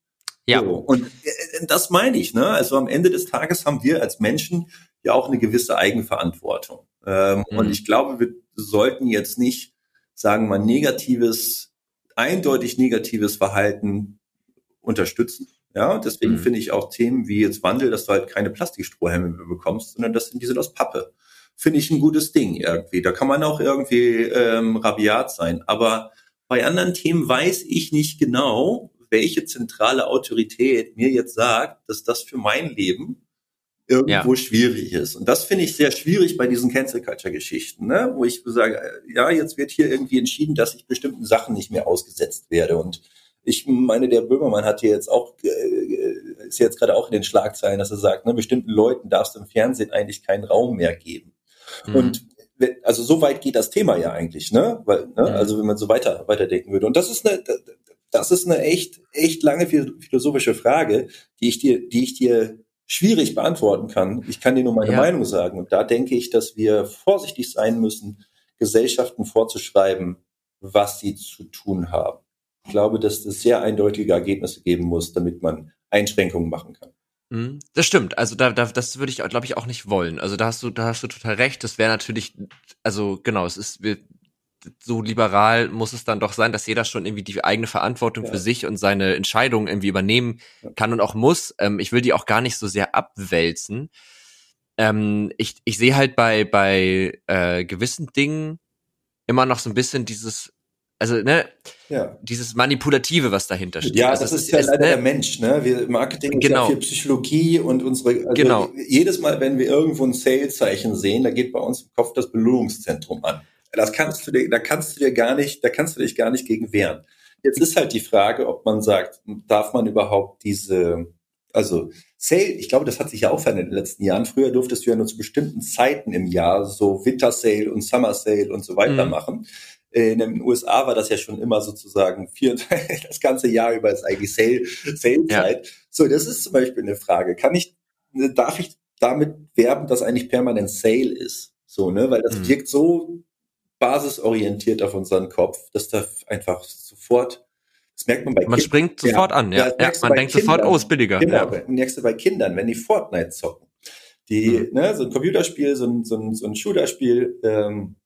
[SPEAKER 4] Ja. So, und äh, das meine ich, ne? Also am Ende des Tages haben wir als Menschen ja auch eine gewisse Eigenverantwortung. Ähm, mhm. Und ich glaube, wir sollten jetzt nicht, sagen wir mal, negatives, eindeutig negatives Verhalten unterstützen. Ja, deswegen mhm. finde ich auch Themen wie jetzt Wandel, dass du halt keine Plastikstrohhelme mehr bekommst, sondern das sind, die sind aus Pappe. Finde ich ein gutes Ding irgendwie. Da kann man auch irgendwie ähm, rabiat sein. Aber bei anderen Themen weiß ich nicht genau, welche zentrale Autorität mir jetzt sagt, dass das für mein Leben irgendwo ja. schwierig ist. Und das finde ich sehr schwierig bei diesen Cancel Culture Geschichten, ne? wo ich sage, äh, ja, jetzt wird hier irgendwie entschieden, dass ich bestimmten Sachen nicht mehr ausgesetzt werde. Und ich meine, der Böhmermann hat hier jetzt auch, äh, ist jetzt gerade auch in den Schlagzeilen, dass er sagt, ne, bestimmten Leuten darfst du im Fernsehen eigentlich keinen Raum mehr geben. Mhm. Und also so weit geht das Thema ja eigentlich, ne? Weil, ne? Mhm. Also wenn man so weiter weiterdenken würde. Und das ist eine, das ist eine echt, echt lange philosophische Frage, die ich dir, die ich dir schwierig beantworten kann. Ich kann dir nur meine ja. Meinung sagen. Und da denke ich, dass wir vorsichtig sein müssen, Gesellschaften vorzuschreiben, was sie zu tun haben. Ich glaube, dass es sehr eindeutige Ergebnisse geben muss, damit man Einschränkungen machen kann.
[SPEAKER 3] Mhm. Das stimmt. Also da, da das würde ich, glaube ich, auch nicht wollen. Also da hast du, da hast du total recht. Das wäre natürlich, also genau, es ist, wir, so liberal muss es dann doch sein, dass jeder schon irgendwie die eigene Verantwortung ja. für sich und seine Entscheidungen irgendwie übernehmen kann und auch muss. Ähm, ich will die auch gar nicht so sehr abwälzen. Ähm, ich ich sehe halt bei, bei äh, gewissen Dingen immer noch so ein bisschen dieses, also ne, ja. dieses Manipulative, was dahinter steht.
[SPEAKER 4] Ja,
[SPEAKER 3] also,
[SPEAKER 4] das ist ja leider ne? der Mensch, ne? Wir Marketing ist genau. ja viel Psychologie und unsere also genau. jedes Mal, wenn wir irgendwo ein Sale-Zeichen sehen, da geht bei uns im Kopf das Belohnungszentrum an. Das kannst du dir, da kannst du dir gar nicht, da kannst du dich gar nicht gegen wehren. Jetzt ist halt die Frage, ob man sagt, darf man überhaupt diese, also Sale, ich glaube, das hat sich ja auch verändert in den letzten Jahren. Früher durftest du ja nur zu bestimmten Zeiten im Jahr so Winter Sale und Summer Sale und so weiter mhm. machen. In den USA war das ja schon immer sozusagen vier, das ganze Jahr über ist eigentlich Sale, Sale-Zeit. Ja. So, das ist zum Beispiel eine Frage. Kann ich, darf ich damit werben, dass eigentlich permanent Sale ist? So, ne, weil das mhm. wirkt so basisorientiert auf unseren Kopf, dass da einfach sofort, das merkt man bei
[SPEAKER 3] Man Kind springt sofort ja, an, ja. ja man denkt Kindern, sofort, oh, ist billiger.
[SPEAKER 4] Genau, ja. merkst du bei Kindern, wenn die Fortnite zocken. Die, mhm. ne, so ein Computerspiel, so ein, so ein, so ein Shooterspiel, ähm,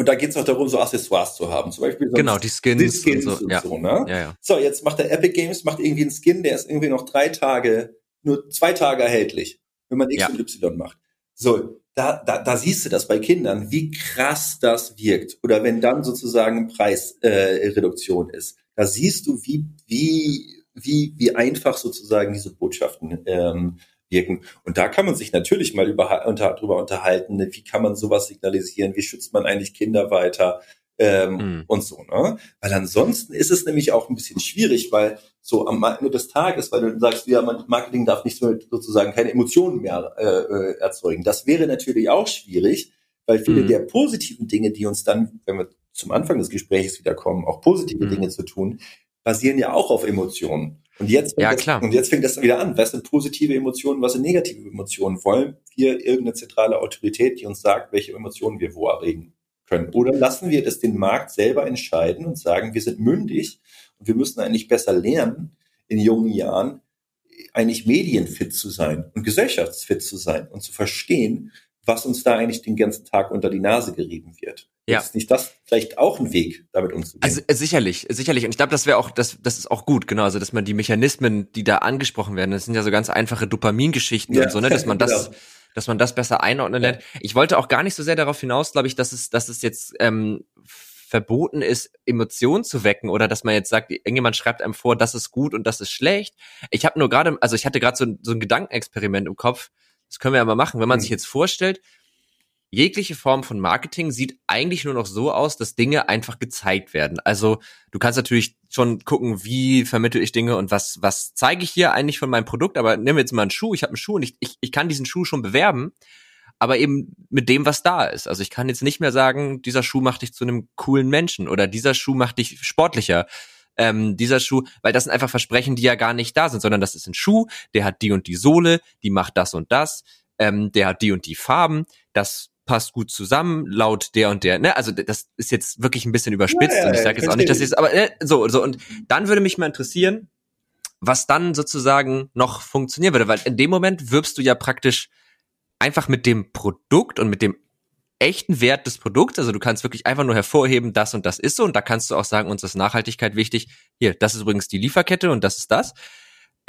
[SPEAKER 4] und da geht es auch darum, so Accessoires zu haben. Zum Beispiel so
[SPEAKER 3] genau, die Skins, die Skins und so. Und
[SPEAKER 4] ja. so, ne? ja, ja. so, jetzt macht der Epic Games macht irgendwie einen Skin, der ist irgendwie noch drei Tage, nur zwei Tage erhältlich, wenn man X und Y macht. So, da, da, da siehst du das bei Kindern, wie krass das wirkt. Oder wenn dann sozusagen Preisreduktion äh, ist, da siehst du, wie, wie, wie, wie einfach sozusagen diese Botschaften ähm, wirken. Und da kann man sich natürlich mal über, unter, drüber unterhalten, ne? wie kann man sowas signalisieren, wie schützt man eigentlich Kinder weiter, ähm, mhm. und so, ne? Weil ansonsten ist es nämlich auch ein bisschen schwierig, weil so am Ende des Tages, weil du sagst, ja, Marketing darf nicht so, sozusagen keine Emotionen mehr äh, äh, erzeugen. Das wäre natürlich auch schwierig, weil viele mhm. der positiven Dinge, die uns dann, wenn wir zum Anfang des Gesprächs wiederkommen, auch positive mhm. Dinge zu tun, basieren ja auch auf Emotionen. Und jetzt,
[SPEAKER 3] ja,
[SPEAKER 4] das,
[SPEAKER 3] klar.
[SPEAKER 4] und jetzt fängt das wieder an. Was sind positive Emotionen, was sind negative Emotionen? Wollen wir irgendeine zentrale Autorität, die uns sagt, welche Emotionen wir wo erregen? können. Oder lassen wir das den Markt selber entscheiden und sagen, wir sind mündig und wir müssen eigentlich besser lernen, in jungen Jahren eigentlich medienfit zu sein und gesellschaftsfit zu sein und zu verstehen, was uns da eigentlich den ganzen Tag unter die Nase gerieben wird. Ja. Ist nicht das vielleicht auch ein Weg, damit umzugehen?
[SPEAKER 3] Also äh, sicherlich, sicherlich. Und ich glaube, das wäre auch, das, das ist auch gut, genau. Also, dass man die Mechanismen, die da angesprochen werden, das sind ja so ganz einfache Dopamingeschichten ja. und so, ne, dass man das, genau dass man das besser einordnen lernt. Ich wollte auch gar nicht so sehr darauf hinaus, glaube ich, dass es, dass es jetzt ähm, verboten ist, Emotionen zu wecken oder dass man jetzt sagt, irgendjemand schreibt einem vor, das ist gut und das ist schlecht. Ich habe nur gerade, also ich hatte gerade so, so ein Gedankenexperiment im Kopf. Das können wir ja mal machen, wenn man mhm. sich jetzt vorstellt, jegliche Form von Marketing sieht eigentlich nur noch so aus, dass Dinge einfach gezeigt werden. Also du kannst natürlich schon gucken, wie vermittel ich Dinge und was, was zeige ich hier eigentlich von meinem Produkt, aber nimm jetzt mal einen Schuh, ich habe einen Schuh und ich, ich, ich kann diesen Schuh schon bewerben, aber eben mit dem, was da ist. Also ich kann jetzt nicht mehr sagen, dieser Schuh macht dich zu einem coolen Menschen oder dieser Schuh macht dich sportlicher. Ähm, dieser Schuh, weil das sind einfach Versprechen, die ja gar nicht da sind, sondern das ist ein Schuh, der hat die und die Sohle, die macht das und das, ähm, der hat die und die Farben, das passt gut zusammen, laut der und der, ne? Also das ist jetzt wirklich ein bisschen überspitzt ja, ja, und ich sage jetzt auch nicht, dass ich aber äh, so, so und dann würde mich mal interessieren, was dann sozusagen noch funktionieren würde, weil in dem Moment wirbst du ja praktisch einfach mit dem Produkt und mit dem echten Wert des Produkts. Also du kannst wirklich einfach nur hervorheben, das und das ist so. Und da kannst du auch sagen, uns ist Nachhaltigkeit wichtig. Hier, das ist übrigens die Lieferkette und das ist das.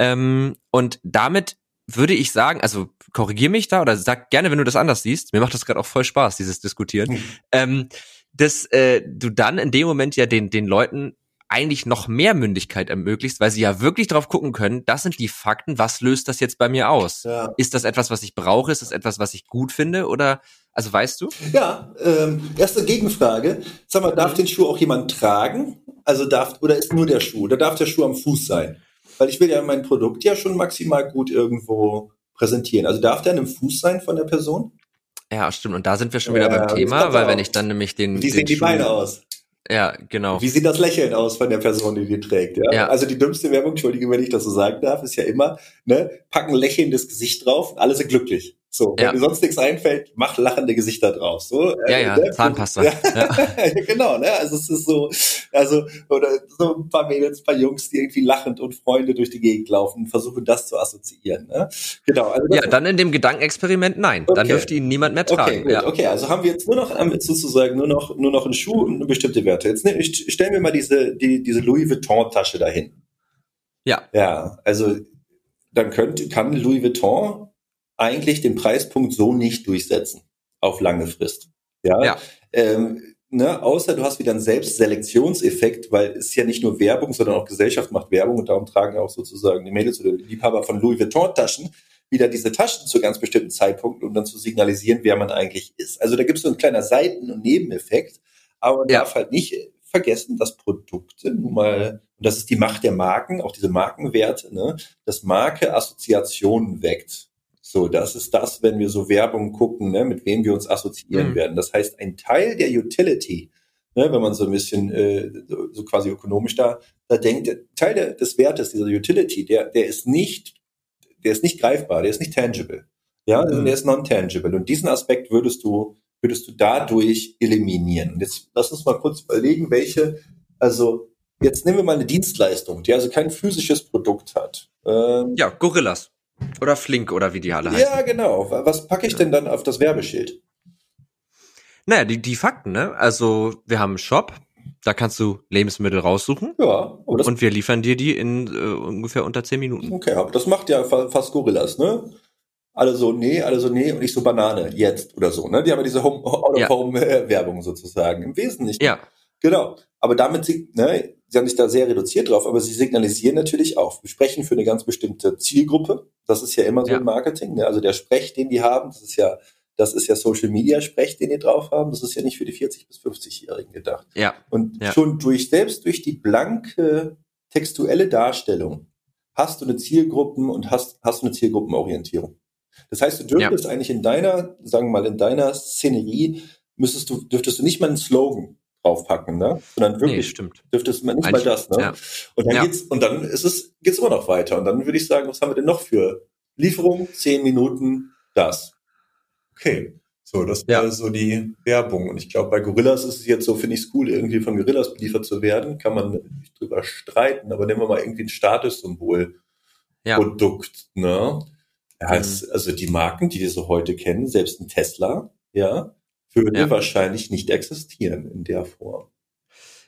[SPEAKER 3] Ähm, und damit würde ich sagen, also korrigier mich da oder sag gerne, wenn du das anders siehst. Mir macht das gerade auch voll Spaß, dieses Diskutieren. Mhm. Ähm, dass äh, du dann in dem Moment ja den, den Leuten eigentlich noch mehr Mündigkeit ermöglicht, weil sie ja wirklich drauf gucken können, das sind die Fakten, was löst das jetzt bei mir aus? Ja. Ist das etwas, was ich brauche? Ist das etwas, was ich gut finde? Oder, also weißt du?
[SPEAKER 4] Ja, ähm, erste Gegenfrage. Sag mal, darf mhm. den Schuh auch jemand tragen? Also darf, oder ist nur der Schuh? Oder darf der Schuh am Fuß sein? Weil ich will ja mein Produkt ja schon maximal gut irgendwo präsentieren. Also darf der an einem Fuß sein von der Person?
[SPEAKER 3] Ja, stimmt. Und da sind wir schon wieder ja, beim Thema, weil wenn ich dann nämlich den.
[SPEAKER 4] Wie sehen die Beine aus?
[SPEAKER 3] Ja, genau.
[SPEAKER 4] Wie sieht das Lächeln aus von der Person, die die trägt? Ja? ja? Also die dümmste Werbung, entschuldige, wenn ich das so sagen darf, ist ja immer, ne, packen lächelndes Gesicht drauf und alle sind glücklich. So, wenn ja. dir sonst nichts einfällt, mach lachende Gesichter drauf. So,
[SPEAKER 3] ja, äh, ja, ne? Zahnpasta. Ja.
[SPEAKER 4] ja. genau, ne? Also es ist so, also, oder so ein paar Mädels, ein paar Jungs, die irgendwie lachend und Freunde durch die Gegend laufen und versuchen, das zu assoziieren. Ne?
[SPEAKER 3] Genau. Also ja, dann in dem Gedankenexperiment nein. Okay. Dann dürfte ihn niemand mehr tragen.
[SPEAKER 4] Okay, ja. okay, also haben wir jetzt nur noch, haben wir sozusagen nur noch, nur noch einen Schuh und eine bestimmte Werte. Jetzt ne, ich, stellen wir mal diese, die, diese Louis Vuitton-Tasche dahin.
[SPEAKER 3] Ja.
[SPEAKER 4] Ja, also dann könnte, kann Louis Vuitton eigentlich den Preispunkt so nicht durchsetzen auf lange Frist. Ja. ja. Ähm, ne, außer du hast wieder einen Selbstselektionseffekt, weil es ja nicht nur Werbung, sondern auch Gesellschaft macht Werbung und darum tragen ja auch sozusagen die Mädels oder die Liebhaber von Louis Vuitton Taschen wieder diese Taschen zu ganz bestimmten Zeitpunkten, um dann zu signalisieren, wer man eigentlich ist. Also da gibt es so ein kleiner Seiten- und Nebeneffekt, aber man ja. darf halt nicht vergessen, dass Produkte nun mal, und das ist die Macht der Marken, auch diese Markenwerte, ne, dass Marke Assoziationen weckt. So, das ist das, wenn wir so Werbung gucken, ne, mit wem wir uns assoziieren mhm. werden. Das heißt, ein Teil der Utility, ne, wenn man so ein bisschen äh, so quasi ökonomisch da, da denkt, Teil der, des Wertes dieser Utility, der, der ist nicht, der ist nicht greifbar, der ist nicht tangible. Ja, mhm. der ist non-tangible. Und diesen Aspekt würdest du, würdest du dadurch eliminieren. Und jetzt lass uns mal kurz überlegen, welche, also jetzt nehmen wir mal eine Dienstleistung, die also kein physisches Produkt hat.
[SPEAKER 3] Ähm, ja, Gorillas. Oder Flink oder wie die alle heißen.
[SPEAKER 4] Ja, genau. Was packe ich denn dann auf das Werbeschild?
[SPEAKER 3] Naja, die, die Fakten, ne? Also, wir haben einen Shop, da kannst du Lebensmittel raussuchen.
[SPEAKER 4] Ja.
[SPEAKER 3] und wir liefern dir die in äh, ungefähr unter zehn Minuten.
[SPEAKER 4] Okay, aber das macht ja fast Gorillas, ne? Alle so, nee, alle so, nee, und ich so Banane, jetzt oder so, ne? Die haben ja diese Out-of-Home-Werbung ja. sozusagen. Im Wesentlichen.
[SPEAKER 3] Ja.
[SPEAKER 4] Genau. Aber damit, sie, ne, sie haben sich da sehr reduziert drauf, aber sie signalisieren natürlich auch. Wir sprechen für eine ganz bestimmte Zielgruppe. Das ist ja immer so ja. im Marketing. Ne? Also der Sprech, den die haben, das ist ja, das ist ja Social Media Sprech, den die drauf haben. Das ist ja nicht für die 40 bis 50-Jährigen gedacht.
[SPEAKER 3] Ja.
[SPEAKER 4] Und
[SPEAKER 3] ja.
[SPEAKER 4] schon durch, selbst durch die blanke textuelle Darstellung hast du eine Zielgruppen und hast, hast du eine Zielgruppenorientierung. Das heißt, du dürftest ja. eigentlich in deiner, sagen wir mal, in deiner Szenerie müsstest du, dürftest du nicht mal einen Slogan draufpacken, ne? Sondern wirklich nee,
[SPEAKER 3] stimmt.
[SPEAKER 4] dürftest man nicht Eigentlich, mal das, ne? Ja. Und dann ja. geht's, und dann ist es, geht's immer noch weiter. Und dann würde ich sagen, was haben wir denn noch für Lieferung? Zehn Minuten, das. Okay. So, das ja. so die Werbung. Und ich glaube, bei Gorillas ist es jetzt so, finde ich es cool, irgendwie von Gorillas beliefert zu werden. Kann man nicht drüber streiten, aber nehmen wir mal irgendwie ein Statussymbol. Ja. Produkt, ne? Ja, mhm. es, also die Marken, die wir so heute kennen, selbst ein Tesla, ja, würde ja. wahrscheinlich nicht existieren in der Form.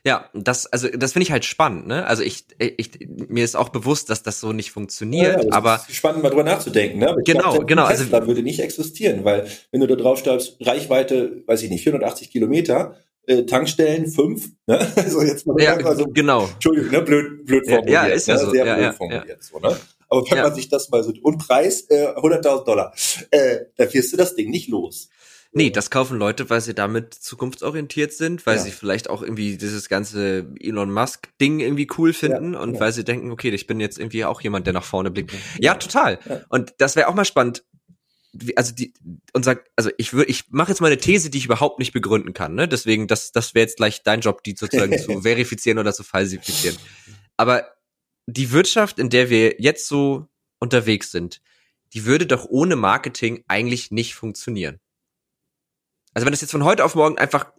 [SPEAKER 3] Ja, das, also das finde ich halt spannend, ne? Also ich, ich, mir ist auch bewusst, dass das so nicht funktioniert, ja, aber.
[SPEAKER 4] Ist spannend, mal drüber nachzudenken, ne?
[SPEAKER 3] genau, glaub, genau.
[SPEAKER 4] Also Tesla also, würde nicht existieren, weil wenn du da drauf schreibst, Reichweite, weiß ich nicht, 480 Kilometer, äh, Tankstellen fünf, ne?
[SPEAKER 3] Also jetzt mal ja, also, genau.
[SPEAKER 4] Entschuldigung, ne? Blöd, blöd formuliert.
[SPEAKER 3] Ja, ist ja
[SPEAKER 4] ne?
[SPEAKER 3] so.
[SPEAKER 4] Sehr
[SPEAKER 3] ja,
[SPEAKER 4] blöd
[SPEAKER 3] ja,
[SPEAKER 4] formuliert, ja. so, ne? Aber wenn man sich das mal so, und Preis äh, 100.000 Dollar, äh, da wirst du das Ding nicht los.
[SPEAKER 3] Nee, das kaufen Leute, weil sie damit zukunftsorientiert sind, weil ja. sie vielleicht auch irgendwie dieses ganze Elon Musk Ding irgendwie cool finden ja, und ja. weil sie denken, okay, ich bin jetzt irgendwie auch jemand, der nach vorne blickt. Ja, total. Und das wäre auch mal spannend. also die, unser, also ich würde, ich mache jetzt mal eine These, die ich überhaupt nicht begründen kann, ne? Deswegen, das, das wäre jetzt gleich dein Job, die sozusagen zu verifizieren oder zu falsifizieren. Aber die Wirtschaft, in der wir jetzt so unterwegs sind, die würde doch ohne Marketing eigentlich nicht funktionieren. Also wenn das jetzt von heute auf morgen einfach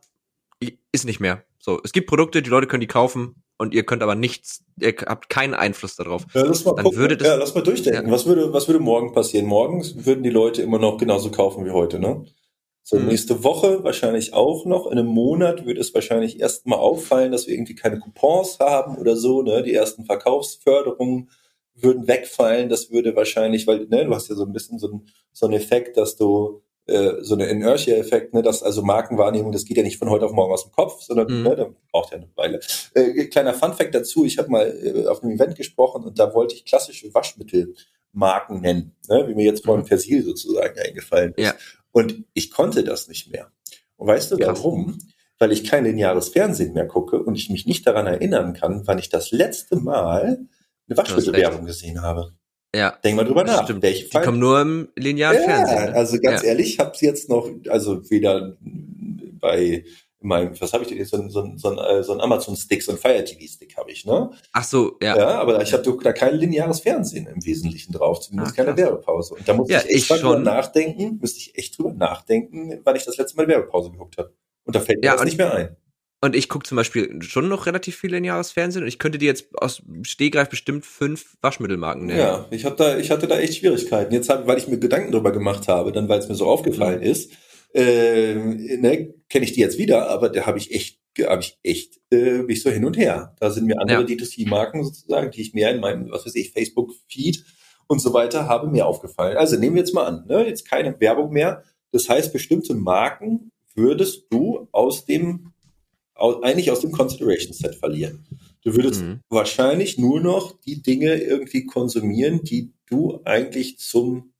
[SPEAKER 3] ist nicht mehr. So, es gibt Produkte, die Leute können die kaufen und ihr könnt aber nichts, ihr habt keinen Einfluss darauf.
[SPEAKER 4] Ja, lass mal, dann gucken. würde das, ja, lass mal durchdenken. Ja. Was würde, was würde morgen passieren? Morgen würden die Leute immer noch genauso kaufen wie heute, ne? So, mhm. nächste Woche wahrscheinlich auch noch. In einem Monat wird es wahrscheinlich erstmal auffallen, dass wir irgendwie keine Coupons haben oder so, ne? Die ersten Verkaufsförderungen würden wegfallen. Das würde wahrscheinlich, weil, ne, du hast ja so ein bisschen so, ein, so einen Effekt, dass du äh, so eine Inertia-Effekt, ne, dass also Markenwahrnehmung, das geht ja nicht von heute auf morgen aus dem Kopf, sondern mhm. ne, da braucht ja eine Weile. Äh, kleiner Fun-Fact dazu, ich habe mal äh, auf einem Event gesprochen und da wollte ich klassische Waschmittelmarken nennen, ne, wie mir jetzt vorhin Persil sozusagen eingefallen ist. Ja. Und ich konnte das nicht mehr. Und weißt du warum? Weil ich kein lineares Fernsehen mehr gucke und ich mich nicht daran erinnern kann, wann ich das letzte Mal eine Waschmittelwerbung gesehen habe.
[SPEAKER 3] Ja.
[SPEAKER 4] Denk mal drüber nach. Stimmt.
[SPEAKER 3] Welche Die kommen nur im linearen ja, Fernsehen.
[SPEAKER 4] Ne? Also ganz ja. ehrlich, ich habe jetzt noch, also weder bei meinem, was habe ich denn jetzt, so, ein, so, ein, so, ein, äh, so ein Amazon-Stick, so ein Fire TV-Stick habe ich, ne?
[SPEAKER 3] Ach so, ja.
[SPEAKER 4] Ja, aber ich habe da kein lineares Fernsehen im Wesentlichen drauf, zumindest Ach, keine Werbepause. Und da muss ja, ich echt ich drüber nachdenken, müsste ich echt drüber nachdenken, wann ich das letzte Mal Werbepause geguckt habe. Und da fällt mir ja, das nicht mehr ein.
[SPEAKER 3] Und ich gucke zum Beispiel schon noch relativ viel lineares Fernsehen und ich könnte dir jetzt aus Stehgreif bestimmt fünf Waschmittelmarken nennen.
[SPEAKER 4] Ja, ich, hab da, ich hatte da echt Schwierigkeiten. Jetzt, hab, weil ich mir Gedanken drüber gemacht habe, dann weil es mir so aufgefallen mhm. ist, äh, ne, kenne ich die jetzt wieder, aber da habe ich echt, habe ich echt, äh, bin ich so hin und her. Da sind mir andere ja. D2C-Marken sozusagen, die ich mehr in meinem, was weiß ich, Facebook-Feed und so weiter habe, mir aufgefallen. Also nehmen wir jetzt mal an, ne, jetzt keine Werbung mehr. Das heißt, bestimmte Marken würdest du aus dem eigentlich aus dem Consideration Set verlieren. Du würdest mhm. wahrscheinlich nur noch die Dinge irgendwie konsumieren, die du eigentlich zum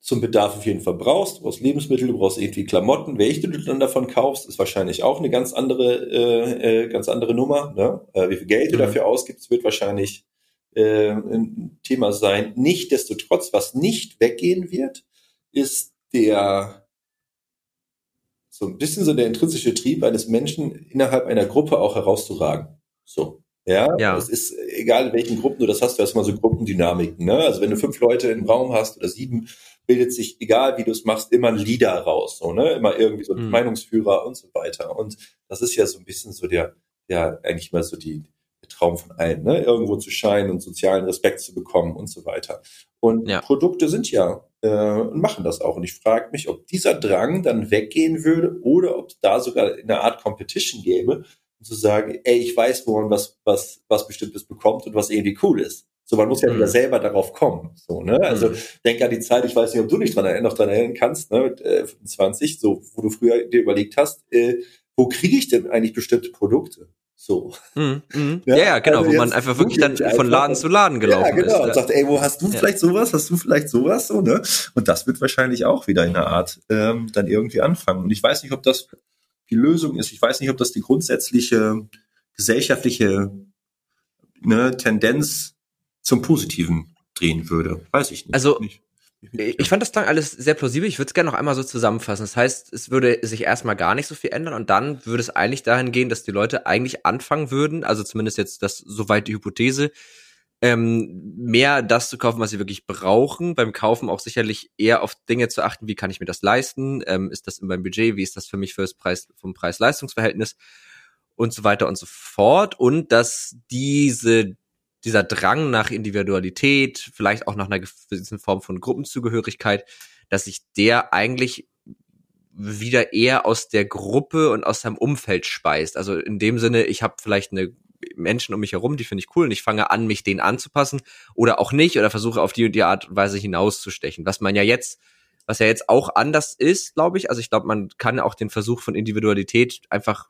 [SPEAKER 4] zum Bedarf auf jeden Fall brauchst. Du brauchst Lebensmittel, du brauchst irgendwie Klamotten. Welche du dann davon kaufst, ist wahrscheinlich auch eine ganz andere, äh, äh, ganz andere Nummer. Ne? Äh, wie viel Geld mhm. du dafür ausgibst, wird wahrscheinlich äh, ein Thema sein. Nichtsdestotrotz, was nicht weggehen wird, ist der so ein bisschen so der intrinsische Trieb eines Menschen innerhalb einer Gruppe auch herauszuragen. So. Ja, ja. es ist egal, in welchen Gruppen du das hast, du hast mal so Gruppendynamiken. Ne? Also wenn du fünf Leute im Raum hast oder sieben, bildet sich, egal wie du es machst, immer ein Leader raus. So, ne? Immer irgendwie so ein mhm. Meinungsführer und so weiter. Und das ist ja so ein bisschen so der, der eigentlich mal so die, der Traum von allen, ne? irgendwo zu scheinen und sozialen Respekt zu bekommen und so weiter. Und ja. Produkte sind ja äh, und machen das auch. Und ich frage mich, ob dieser Drang dann weggehen würde oder ob es da sogar eine Art Competition gäbe, zu sagen, ey, ich weiß, wo man was, was, was Bestimmtes bekommt und was irgendwie cool ist. So, man muss ja wieder mhm. selber darauf kommen. So, ne? Also mhm. denk an die Zeit, ich weiß nicht, ob du dich dran noch dran erinnern kannst, ne, mit äh, 25, so, wo du früher dir überlegt hast, äh, wo kriege ich denn eigentlich bestimmte Produkte? So.
[SPEAKER 3] Mhm, mh. ja, ja, genau, also wo man einfach wirklich dann von Laden zu Laden gelaufen ist. Ja, genau, ist,
[SPEAKER 4] und sagt, ey, wo hast du vielleicht sowas? Hast du vielleicht sowas? So, ne? Und das wird wahrscheinlich auch wieder in der Art ähm, dann irgendwie anfangen. Und ich weiß nicht, ob das die Lösung ist. Ich weiß nicht, ob das die grundsätzliche gesellschaftliche ne, Tendenz zum Positiven drehen würde. Weiß ich nicht.
[SPEAKER 3] Also
[SPEAKER 4] nicht.
[SPEAKER 3] Ich fand das dann alles sehr plausibel. Ich würde es gerne noch einmal so zusammenfassen. Das heißt, es würde sich erstmal gar nicht so viel ändern und dann würde es eigentlich dahin gehen, dass die Leute eigentlich anfangen würden, also zumindest jetzt das soweit die Hypothese, ähm, mehr das zu kaufen, was sie wirklich brauchen. Beim Kaufen auch sicherlich eher auf Dinge zu achten, wie kann ich mir das leisten? Ähm, ist das in meinem Budget? Wie ist das für mich fürs Preis, vom Preis-Leistungs-Verhältnis? Und so weiter und so fort. Und dass diese dieser Drang nach Individualität, vielleicht auch nach einer gewissen Form von Gruppenzugehörigkeit, dass sich der eigentlich wieder eher aus der Gruppe und aus seinem Umfeld speist. Also in dem Sinne, ich habe vielleicht eine Menschen um mich herum, die finde ich cool und ich fange an, mich denen anzupassen oder auch nicht oder versuche auf die und die Art und Weise hinauszustechen. Was man ja jetzt, was ja jetzt auch anders ist, glaube ich. Also ich glaube, man kann auch den Versuch von Individualität einfach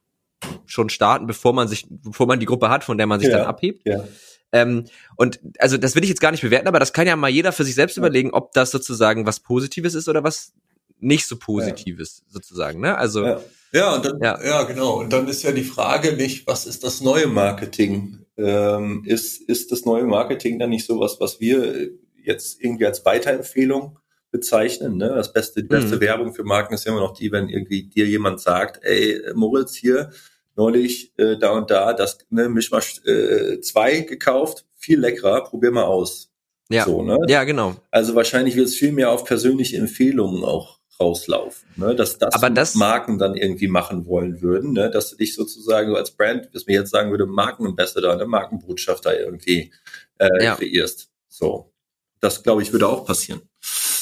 [SPEAKER 3] schon starten, bevor man sich, bevor man die Gruppe hat, von der man sich ja, dann abhebt. Ja. Ähm, und also das will ich jetzt gar nicht bewerten, aber das kann ja mal jeder für sich selbst ja. überlegen, ob das sozusagen was Positives ist oder was nicht so Positives ja. sozusagen. Ne? Also
[SPEAKER 4] ja. ja, und dann, ja. ja, genau. Und dann ist ja die Frage nicht, was ist das neue Marketing? Ähm, ist, ist das neue Marketing dann nicht sowas, was wir jetzt irgendwie als Weiterempfehlung bezeichnen. Ne? Das beste, die beste mhm. Werbung für Marken ist ja immer noch die, wenn irgendwie dir jemand sagt, ey, Moritz hier, neulich äh, da und da das ne, Mischmasch 2 äh, gekauft, viel leckerer, probier mal aus.
[SPEAKER 3] Ja, so, ne? ja genau.
[SPEAKER 4] Also wahrscheinlich wird es viel mehr auf persönliche Empfehlungen auch rauslaufen, ne? dass das,
[SPEAKER 3] Aber das
[SPEAKER 4] Marken dann irgendwie machen wollen würden, ne? dass du dich sozusagen als Brand, was mir jetzt sagen würde, Markenambassador, eine Markenbotschafter irgendwie äh, ja. kreierst. So, das glaube ich würde auch passieren.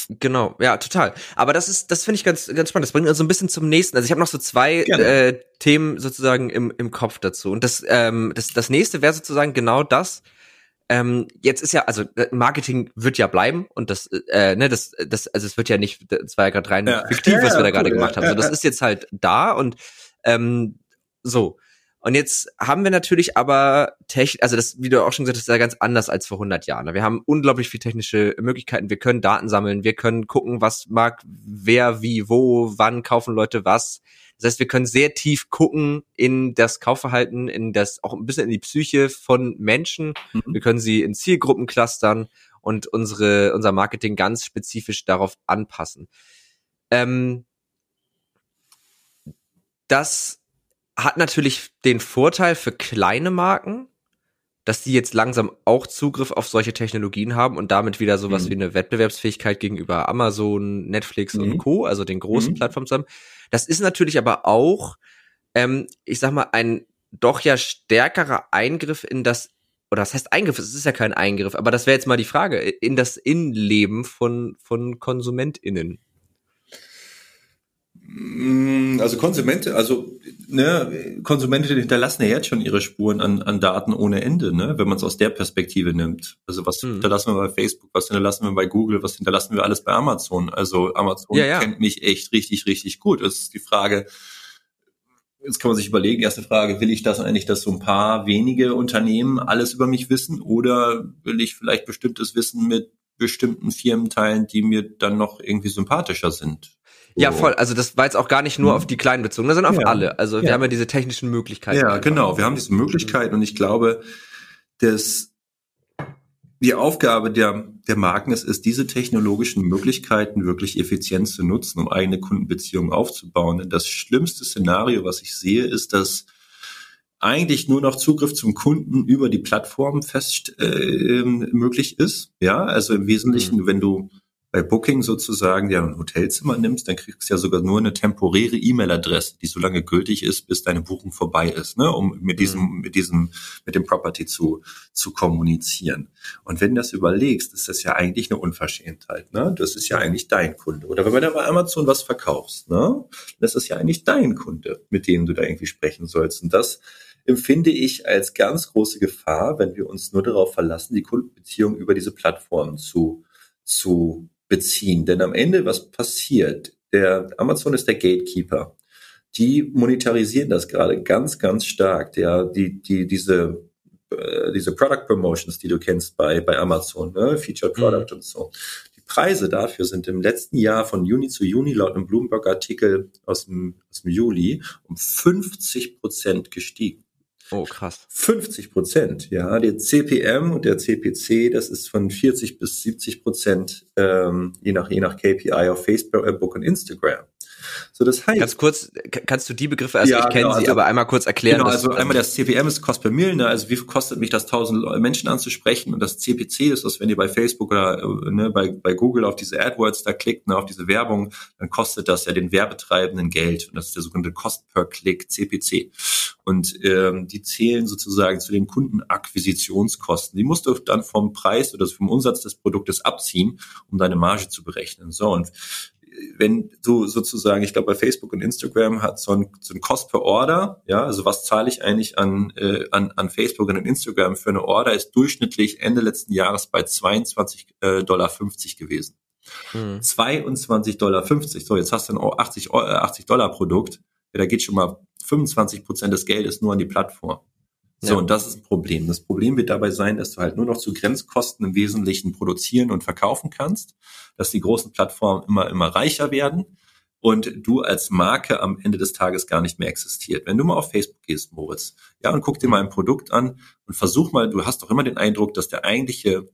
[SPEAKER 3] Genau, ja, total. Aber das ist, das finde ich ganz, ganz spannend. Das bringt uns so ein bisschen zum nächsten. Also ich habe noch so zwei äh, Themen sozusagen im, im Kopf dazu. Und das, ähm, das, das nächste wäre sozusagen genau das. Ähm, jetzt ist ja, also äh, Marketing wird ja bleiben und das, äh, ne, das, das, also es wird ja nicht, das war ja gerade rein ja. fiktiv, was wir da gerade cool, gemacht haben. So, das ist jetzt halt da und ähm, so. Und jetzt haben wir natürlich aber Technik, also das, wie du auch schon gesagt hast, ist ja ganz anders als vor 100 Jahren. Wir haben unglaublich viel technische Möglichkeiten. Wir können Daten sammeln, wir können gucken, was mag wer, wie, wo, wann kaufen Leute was. Das heißt, wir können sehr tief gucken in das Kaufverhalten, in das auch ein bisschen in die Psyche von Menschen. Mhm. Wir können sie in Zielgruppen clustern und unsere unser Marketing ganz spezifisch darauf anpassen. Ähm, das hat natürlich den Vorteil für kleine Marken, dass die jetzt langsam auch Zugriff auf solche Technologien haben und damit wieder sowas mhm. wie eine Wettbewerbsfähigkeit gegenüber Amazon, Netflix mhm. und Co., also den großen mhm. Plattformen zusammen. Das ist natürlich aber auch, ähm, ich sag mal, ein doch ja stärkerer Eingriff in das, oder das heißt Eingriff, es ist ja kein Eingriff, aber das wäre jetzt mal die Frage, in das Innenleben von, von KonsumentInnen.
[SPEAKER 4] Mm, also Konsumente, also ne, Konsumente hinterlassen ja jetzt schon ihre Spuren an, an Daten ohne Ende, ne, wenn man es aus der Perspektive nimmt. Also was hm. hinterlassen wir bei Facebook, was hinterlassen wir bei Google, was hinterlassen wir alles bei Amazon. Also Amazon ja, ja. kennt mich echt richtig, richtig gut. Es ist die Frage, jetzt kann man sich überlegen, erste Frage, will ich das eigentlich, dass so ein paar wenige Unternehmen alles über mich wissen oder will ich vielleicht bestimmtes Wissen mit bestimmten Firmen teilen, die mir dann noch irgendwie sympathischer sind?
[SPEAKER 3] Ja, voll. Also das war jetzt auch gar nicht nur mhm. auf die Kleinen bezogen, sondern auf ja. alle. Also wir ja. haben ja diese technischen Möglichkeiten.
[SPEAKER 4] Ja, einfach. genau. Wir haben diese Möglichkeiten und ich glaube, dass die Aufgabe der, der Marken ist, ist, diese technologischen Möglichkeiten wirklich effizient zu nutzen, um eigene Kundenbeziehungen aufzubauen. Denn das schlimmste Szenario, was ich sehe, ist, dass eigentlich nur noch Zugriff zum Kunden über die Plattform fest äh, möglich ist. Ja, also im Wesentlichen, mhm. wenn du bei Booking sozusagen ja ein Hotelzimmer nimmst, dann kriegst du ja sogar nur eine temporäre E-Mail-Adresse, die so lange gültig ist, bis deine Buchung vorbei ist, ne, um mit diesem, mhm. mit diesem, mit dem Property zu, zu kommunizieren. Und wenn du das überlegst, ist das ja eigentlich eine Unverschämtheit, ne? Das ist ja eigentlich dein Kunde. Oder wenn du bei Amazon was verkaufst, ne? Das ist ja eigentlich dein Kunde, mit dem du da irgendwie sprechen sollst. Und das empfinde ich als ganz große Gefahr, wenn wir uns nur darauf verlassen, die Kundenbeziehung über diese Plattformen zu, zu beziehen. Denn am Ende, was passiert? Der Amazon ist der Gatekeeper. Die monetarisieren das gerade ganz, ganz stark. Der, die, die, diese, äh, diese Product Promotions, die du kennst bei, bei Amazon, ne? Featured mhm. Product mhm. und so. Die Preise dafür sind im letzten Jahr von Juni zu Juni laut einem Bloomberg-Artikel aus dem, aus dem Juli um 50 Prozent gestiegen.
[SPEAKER 3] Oh, krass.
[SPEAKER 4] 50 Prozent, ja. Der CPM und der CPC, das ist von 40 bis 70 Prozent, ähm, je nach, je nach KPI auf Facebook und Instagram.
[SPEAKER 3] So, das heißt. Ganz kurz, kannst du die Begriffe, also ja, ich kenne genau, sie, also, aber einmal kurz erklären.
[SPEAKER 4] Genau, also einmal das CPM ist Cost per Mill, ne, also wie viel kostet mich das, tausend Menschen anzusprechen und das CPC ist das, wenn ihr bei Facebook oder ne, bei, bei Google auf diese AdWords da klickt, ne, auf diese Werbung, dann kostet das ja den Werbetreibenden Geld und das ist der sogenannte Cost per Click, CPC. Und ähm, die zählen sozusagen zu den Kundenakquisitionskosten. Die musst du dann vom Preis oder vom Umsatz des Produktes abziehen, um deine Marge zu berechnen. So, und wenn du sozusagen, ich glaube bei Facebook und Instagram hat so ein, so ein Cost per Order, ja, also was zahle ich eigentlich an, äh, an, an Facebook und an Instagram für eine Order, ist durchschnittlich Ende letzten Jahres bei 22,50 äh, Dollar gewesen. Hm. 22,50 Dollar. So, jetzt hast du ein 80, 80 äh, Dollar Produkt. Ja, da geht schon mal 25 Prozent des Geldes nur an die Plattform. So, ja. und das ist ein Problem. Das Problem wird dabei sein, dass du halt nur noch zu Grenzkosten im Wesentlichen produzieren und verkaufen kannst, dass die großen Plattformen immer, immer reicher werden und du als Marke am Ende des Tages gar nicht mehr existiert. Wenn du mal auf Facebook gehst, Moritz, ja, und guck dir mal ein Produkt an und versuch mal, du hast doch immer den Eindruck, dass der eigentliche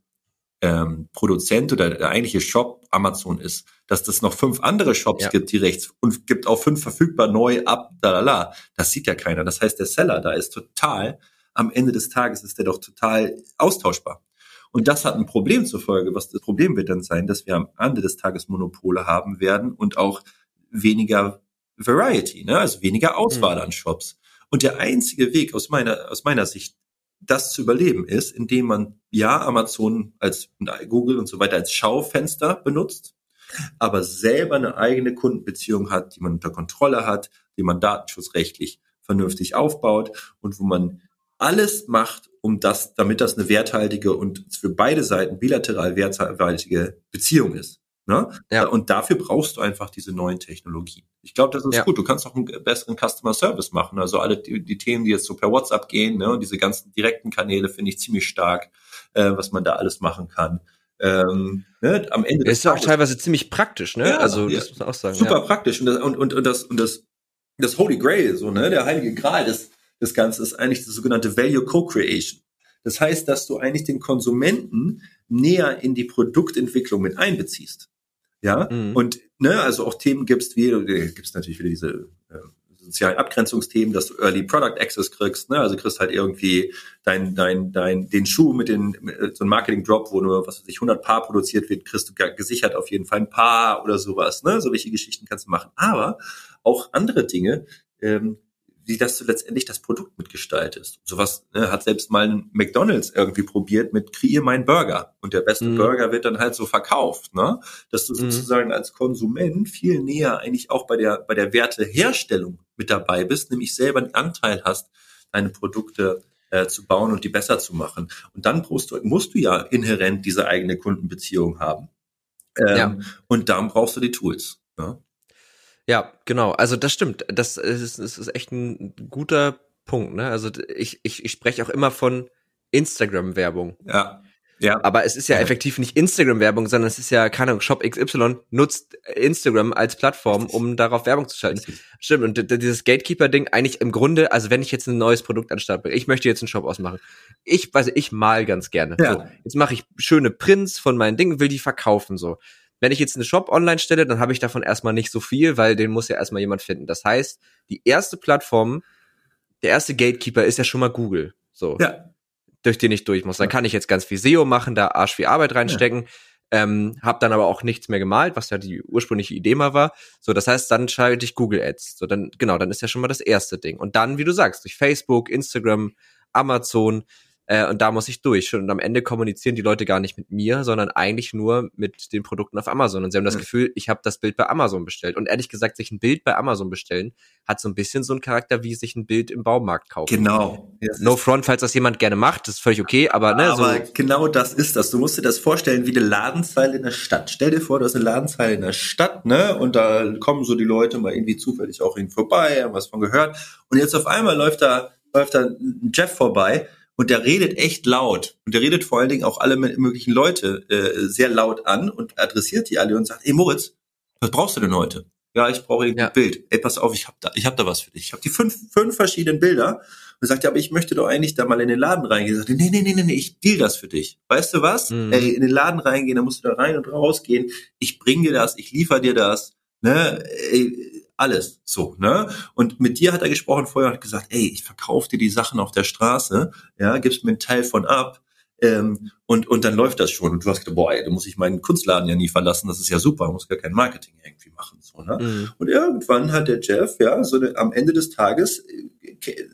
[SPEAKER 4] ähm, Produzent oder der eigentliche Shop Amazon ist, dass das noch fünf andere Shops ja. gibt, die rechts und gibt auch fünf verfügbar neu ab, da, da, da. Das sieht ja keiner. Das heißt, der Seller da ist total, am Ende des Tages ist der doch total austauschbar. Und das hat ein Problem zur Folge. Was das Problem wird dann sein, dass wir am Ende des Tages Monopole haben werden und auch weniger Variety, ne? also weniger Auswahl mhm. an Shops. Und der einzige Weg aus meiner, aus meiner Sicht, das zu überleben ist, indem man ja Amazon als Google und so weiter als Schaufenster benutzt, aber selber eine eigene Kundenbeziehung hat, die man unter Kontrolle hat, die man datenschutzrechtlich vernünftig aufbaut und wo man alles macht, um das, damit das eine werthaltige und für beide Seiten bilateral werthaltige Beziehung ist. Ne? Ja. Und dafür brauchst du einfach diese neuen Technologien. Ich glaube, das ist ja. gut. Du kannst auch einen besseren Customer Service machen. Also alle die, die, Themen, die jetzt so per WhatsApp gehen, ne, und diese ganzen direkten Kanäle finde ich ziemlich stark, äh, was man da alles machen kann. Ähm,
[SPEAKER 3] ne, am Ende das ist ja auch teilweise ziemlich praktisch, ne? Ja,
[SPEAKER 4] also das muss man auch sagen. Super praktisch und das, und, und, und das und das das Holy Grail, so ne, der heilige Gral des des Ganzen ist eigentlich das sogenannte Value Co-Creation. Das heißt, dass du eigentlich den Konsumenten näher in die Produktentwicklung mit einbeziehst. Ja, mhm. und ne, also auch Themen gibst wie, äh, gibt's natürlich wieder diese äh, sozialen Abgrenzungsthemen, dass du Early Product Access kriegst, ne? Also kriegst halt irgendwie dein, dein, dein, den Schuh mit den, mit äh, so ein Marketing Drop, wo nur, was weiß ich, 100 Paar produziert wird, kriegst du gesichert auf jeden Fall ein Paar oder sowas, ne? So welche Geschichten kannst du machen. Aber auch andere Dinge, ähm, wie dass du letztendlich das Produkt mitgestaltest. Sowas ne, hat selbst mal ein McDonalds irgendwie probiert mit kreier meinen Burger und der beste mhm. Burger wird dann halt so verkauft, ne? Dass du mhm. sozusagen als Konsument viel näher eigentlich auch bei der bei der Werteherstellung mit dabei bist, nämlich selber einen Anteil hast, deine Produkte äh, zu bauen und die besser zu machen. Und dann brauchst du, musst du ja inhärent diese eigene Kundenbeziehung haben. Ähm, ja. Und dann brauchst du die Tools. Ne?
[SPEAKER 3] Ja, genau. Also das stimmt. Das ist, das ist echt ein guter Punkt. Ne? Also ich, ich, ich spreche auch immer von Instagram-Werbung.
[SPEAKER 4] Ja. Ja.
[SPEAKER 3] Aber es ist ja effektiv nicht Instagram-Werbung, sondern es ist ja, keine Ahnung, Shop XY nutzt Instagram als Plattform, um darauf Werbung zu schalten. Stimmt. Und dieses Gatekeeper-Ding eigentlich im Grunde, also wenn ich jetzt ein neues Produkt an Start bringe, ich möchte jetzt einen Shop ausmachen. Ich weiß, ich mal ganz gerne. Ja. So, jetzt mache ich schöne Prints von meinen Dingen, will die verkaufen so wenn ich jetzt einen Shop online stelle, dann habe ich davon erstmal nicht so viel, weil den muss ja erstmal jemand finden. Das heißt, die erste Plattform, der erste Gatekeeper ist ja schon mal Google. So. Ja. Durch den ich durch muss. Dann kann ich jetzt ganz viel SEO machen, da arsch viel Arbeit reinstecken. Ja. Ähm, hab dann aber auch nichts mehr gemalt, was ja die ursprüngliche Idee mal war. So, das heißt, dann schalte ich Google Ads. So, dann, genau, dann ist ja schon mal das erste Ding. Und dann, wie du sagst, durch Facebook, Instagram, Amazon, äh, und da muss ich durch. Und am Ende kommunizieren die Leute gar nicht mit mir, sondern eigentlich nur mit den Produkten auf Amazon. Und sie haben das mhm. Gefühl, ich habe das Bild bei Amazon bestellt. Und ehrlich gesagt, sich ein Bild bei Amazon bestellen, hat so ein bisschen so einen Charakter, wie sich ein Bild im Baumarkt kaufen.
[SPEAKER 4] Genau.
[SPEAKER 3] No front, falls das jemand gerne macht, das ist völlig okay, aber ne,
[SPEAKER 4] aber so. genau das ist das. Du musst dir das vorstellen wie eine Ladenzeile in der Stadt. Stell dir vor, du hast eine Ladenzeile in der Stadt, ne, und da kommen so die Leute mal irgendwie zufällig auch hin vorbei, haben was von gehört. Und jetzt auf einmal läuft da, läuft da ein Jeff vorbei, und der redet echt laut. Und der redet vor allen Dingen auch alle möglichen Leute äh, sehr laut an und adressiert die alle und sagt, ey Moritz, was brauchst du denn heute? Ja, ich brauche ein ja. Bild. Ey, pass auf, ich hab da, ich hab da was für dich. Ich habe die fünf, fünf verschiedenen Bilder. Und sagt, ja, aber ich möchte doch eigentlich da mal in den Laden reingehen. Sagt, nee, nee, nee, nee, nee, ich deal das für dich. Weißt du was? Mhm. Ey, in den Laden reingehen, da musst du da rein und rausgehen. Ich bring dir das, ich liefer dir das. Ne? Ey, alles so, ne? Und mit dir hat er gesprochen vorher und gesagt, ey, ich verkaufe dir die Sachen auf der Straße, ja, gibst mir einen Teil von ab. Ähm, und, und dann läuft das schon. Und du hast gedacht, boah, ey, da muss ich meinen Kunstladen ja nie verlassen, das ist ja super, muss gar kein Marketing irgendwie machen. So, ne? Mhm. Und irgendwann hat der Jeff, ja, so eine, am Ende des Tages äh,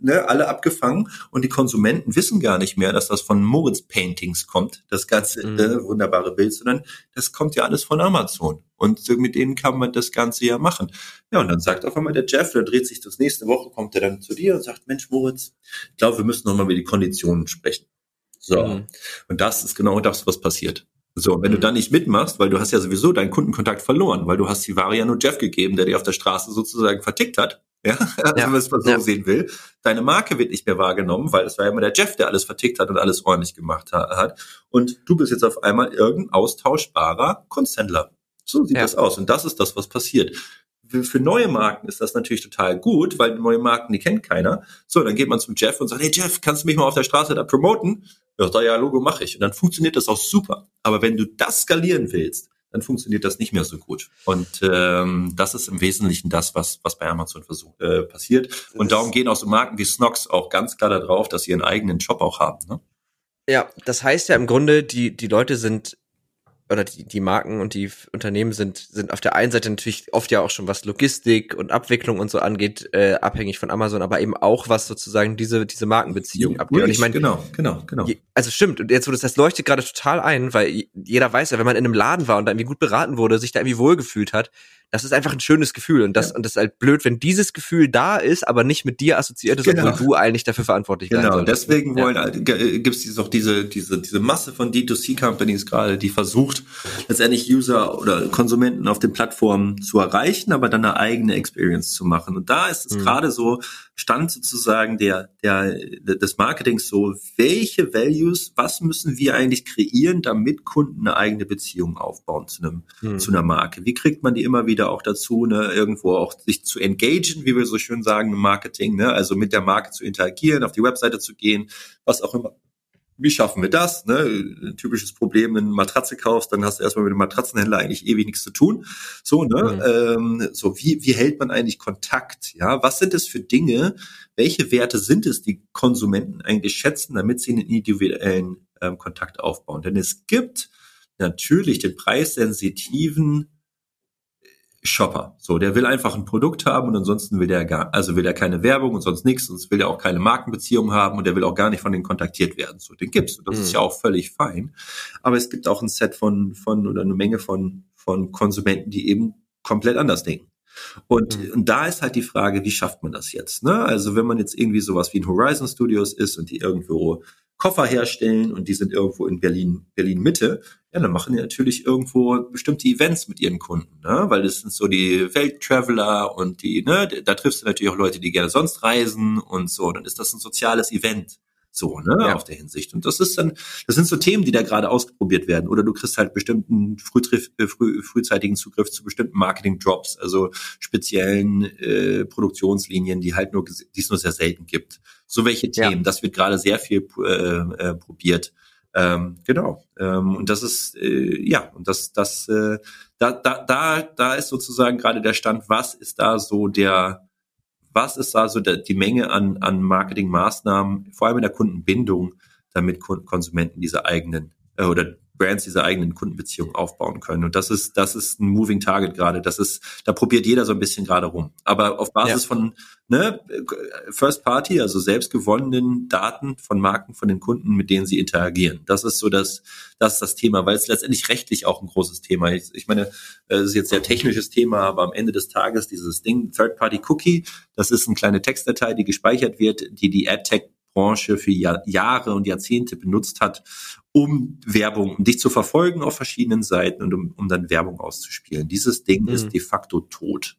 [SPEAKER 4] ne, alle abgefangen und die Konsumenten wissen gar nicht mehr, dass das von Moritz Paintings kommt, das ganze mhm. äh, wunderbare Bild, sondern das kommt ja alles von Amazon. Und mit denen kann man das Ganze ja machen. Ja, und dann sagt auf einmal der Jeff, der dreht sich das nächste Woche, kommt er dann zu dir und sagt, Mensch, Moritz, ich glaube, wir müssen nochmal über die Konditionen sprechen. So. Mhm. Und das ist genau das, was passiert. So, wenn mhm. du dann nicht mitmachst, weil du hast ja sowieso deinen Kundenkontakt verloren, weil du hast die Ware ja nur Jeff gegeben, der dir auf der Straße sozusagen vertickt hat. Ja, also ja. wenn man es mal so ja. sehen will. Deine Marke wird nicht mehr wahrgenommen, weil es war ja immer der Jeff, der alles vertickt hat und alles ordentlich gemacht hat. Und du bist jetzt auf einmal irgendein austauschbarer Kunsthändler. So sieht ja. das aus. Und das ist das, was passiert. Für neue Marken ist das natürlich total gut, weil neue Marken, die kennt keiner. So, dann geht man zum Jeff und sagt, hey Jeff, kannst du mich mal auf der Straße da promoten? Ja, ja, Logo mache ich. Und dann funktioniert das auch super. Aber wenn du das skalieren willst, dann funktioniert das nicht mehr so gut. Und ähm, das ist im Wesentlichen das, was, was bei Amazon versucht, äh, passiert. Und darum gehen auch so Marken wie Snox auch ganz klar darauf, dass sie ihren eigenen Shop auch haben. Ne?
[SPEAKER 3] Ja, das heißt ja im Grunde, die, die Leute sind oder die, die Marken und die Unternehmen sind, sind auf der einen Seite natürlich oft ja auch schon was Logistik und Abwicklung und so angeht, äh, abhängig von Amazon, aber eben auch was sozusagen diese, diese Markenbeziehung ja, abgeht. Und
[SPEAKER 4] ich meine, genau, genau, genau. Je,
[SPEAKER 3] also stimmt, und jetzt, wo das, das leuchtet gerade total ein, weil jeder weiß ja, wenn man in einem Laden war und da irgendwie gut beraten wurde, sich da irgendwie wohlgefühlt hat, das ist einfach ein schönes Gefühl und das ja. und das ist halt blöd, wenn dieses Gefühl da ist, aber nicht mit dir assoziiert ist, genau. obwohl du eigentlich dafür verantwortlich
[SPEAKER 4] genau. sein solltest. Deswegen wollen ja. Äh, gibt es auch diese diese diese Masse von D2C Companies gerade, die versucht letztendlich User oder Konsumenten auf den Plattformen zu erreichen, aber dann eine eigene Experience zu machen. Und da ist es mhm. gerade so Stand sozusagen der der des Marketings so, welche Values, was müssen wir eigentlich kreieren, damit Kunden eine eigene Beziehung aufbauen zu einem mhm. zu einer Marke? Wie kriegt man die immer wieder wieder auch dazu, ne, irgendwo auch sich zu engagen, wie wir so schön sagen im Marketing, ne, also mit der Marke zu interagieren, auf die Webseite zu gehen, was auch immer. Wie schaffen wir das? Ne? Ein typisches Problem, wenn du eine Matratze kaufst, dann hast du erstmal mit dem Matratzenhändler eigentlich ewig nichts zu tun. So, ne? Mhm. Ähm, so, wie, wie hält man eigentlich Kontakt? Ja, was sind es für Dinge? Welche Werte sind es, die Konsumenten eigentlich schätzen, damit sie einen individuellen ähm, Kontakt aufbauen? Denn es gibt natürlich den preissensitiven Shopper. So, der will einfach ein Produkt haben und ansonsten will der gar, also will er keine Werbung und sonst nichts, sonst will er auch keine Markenbeziehung haben und der will auch gar nicht von denen kontaktiert werden. So, den gibt's. Und das mhm. ist ja auch völlig fein. Aber es gibt auch ein Set von, von oder eine Menge von, von Konsumenten, die eben komplett anders denken. Und, mhm. und da ist halt die Frage, wie schafft man das jetzt? Ne? Also wenn man jetzt irgendwie sowas wie ein Horizon Studios ist und die irgendwo Koffer herstellen und die sind irgendwo in Berlin, Berlin Mitte, ja, dann machen die natürlich irgendwo bestimmte Events mit ihren Kunden, ne? weil das sind so die Welttraveler und die, ne, da triffst du natürlich auch Leute, die gerne sonst reisen und so, dann ist das ein soziales Event. So, ne, ja. auf der Hinsicht. Und das ist dann, das sind so Themen, die da gerade ausprobiert werden. Oder du kriegst halt bestimmten frühtriff, äh, früh, frühzeitigen Zugriff zu bestimmten Marketing-Drops, also speziellen äh, Produktionslinien, die halt nur, die es nur sehr selten gibt. So welche Themen, ja. das wird gerade sehr viel äh, äh, probiert. Ähm, genau. Ähm, und das ist äh, ja und das das äh, da da da da ist sozusagen gerade der Stand. Was ist da so der was ist da so der, die Menge an, an Marketingmaßnahmen, vor allem in der Kundenbindung, damit Konsumenten diese eigenen äh, oder Brands diese eigenen Kundenbeziehungen aufbauen können. Und das ist, das ist ein Moving Target gerade. Das ist, da probiert jeder so ein bisschen gerade rum. Aber auf Basis ja. von ne, First Party, also selbst gewonnenen Daten von Marken, von den Kunden, mit denen sie interagieren. Das ist so das, das ist das Thema, weil es letztendlich rechtlich auch ein großes Thema ist. Ich meine, es ist jetzt sehr technisches Thema, aber am Ende des Tages dieses Ding, Third Party Cookie, das ist eine kleine Textdatei, die gespeichert wird, die die AdTech Branche für Jahr, Jahre und Jahrzehnte benutzt hat, um Werbung, um dich zu verfolgen auf verschiedenen Seiten und um, um dann Werbung auszuspielen. Dieses Ding mhm. ist de facto tot.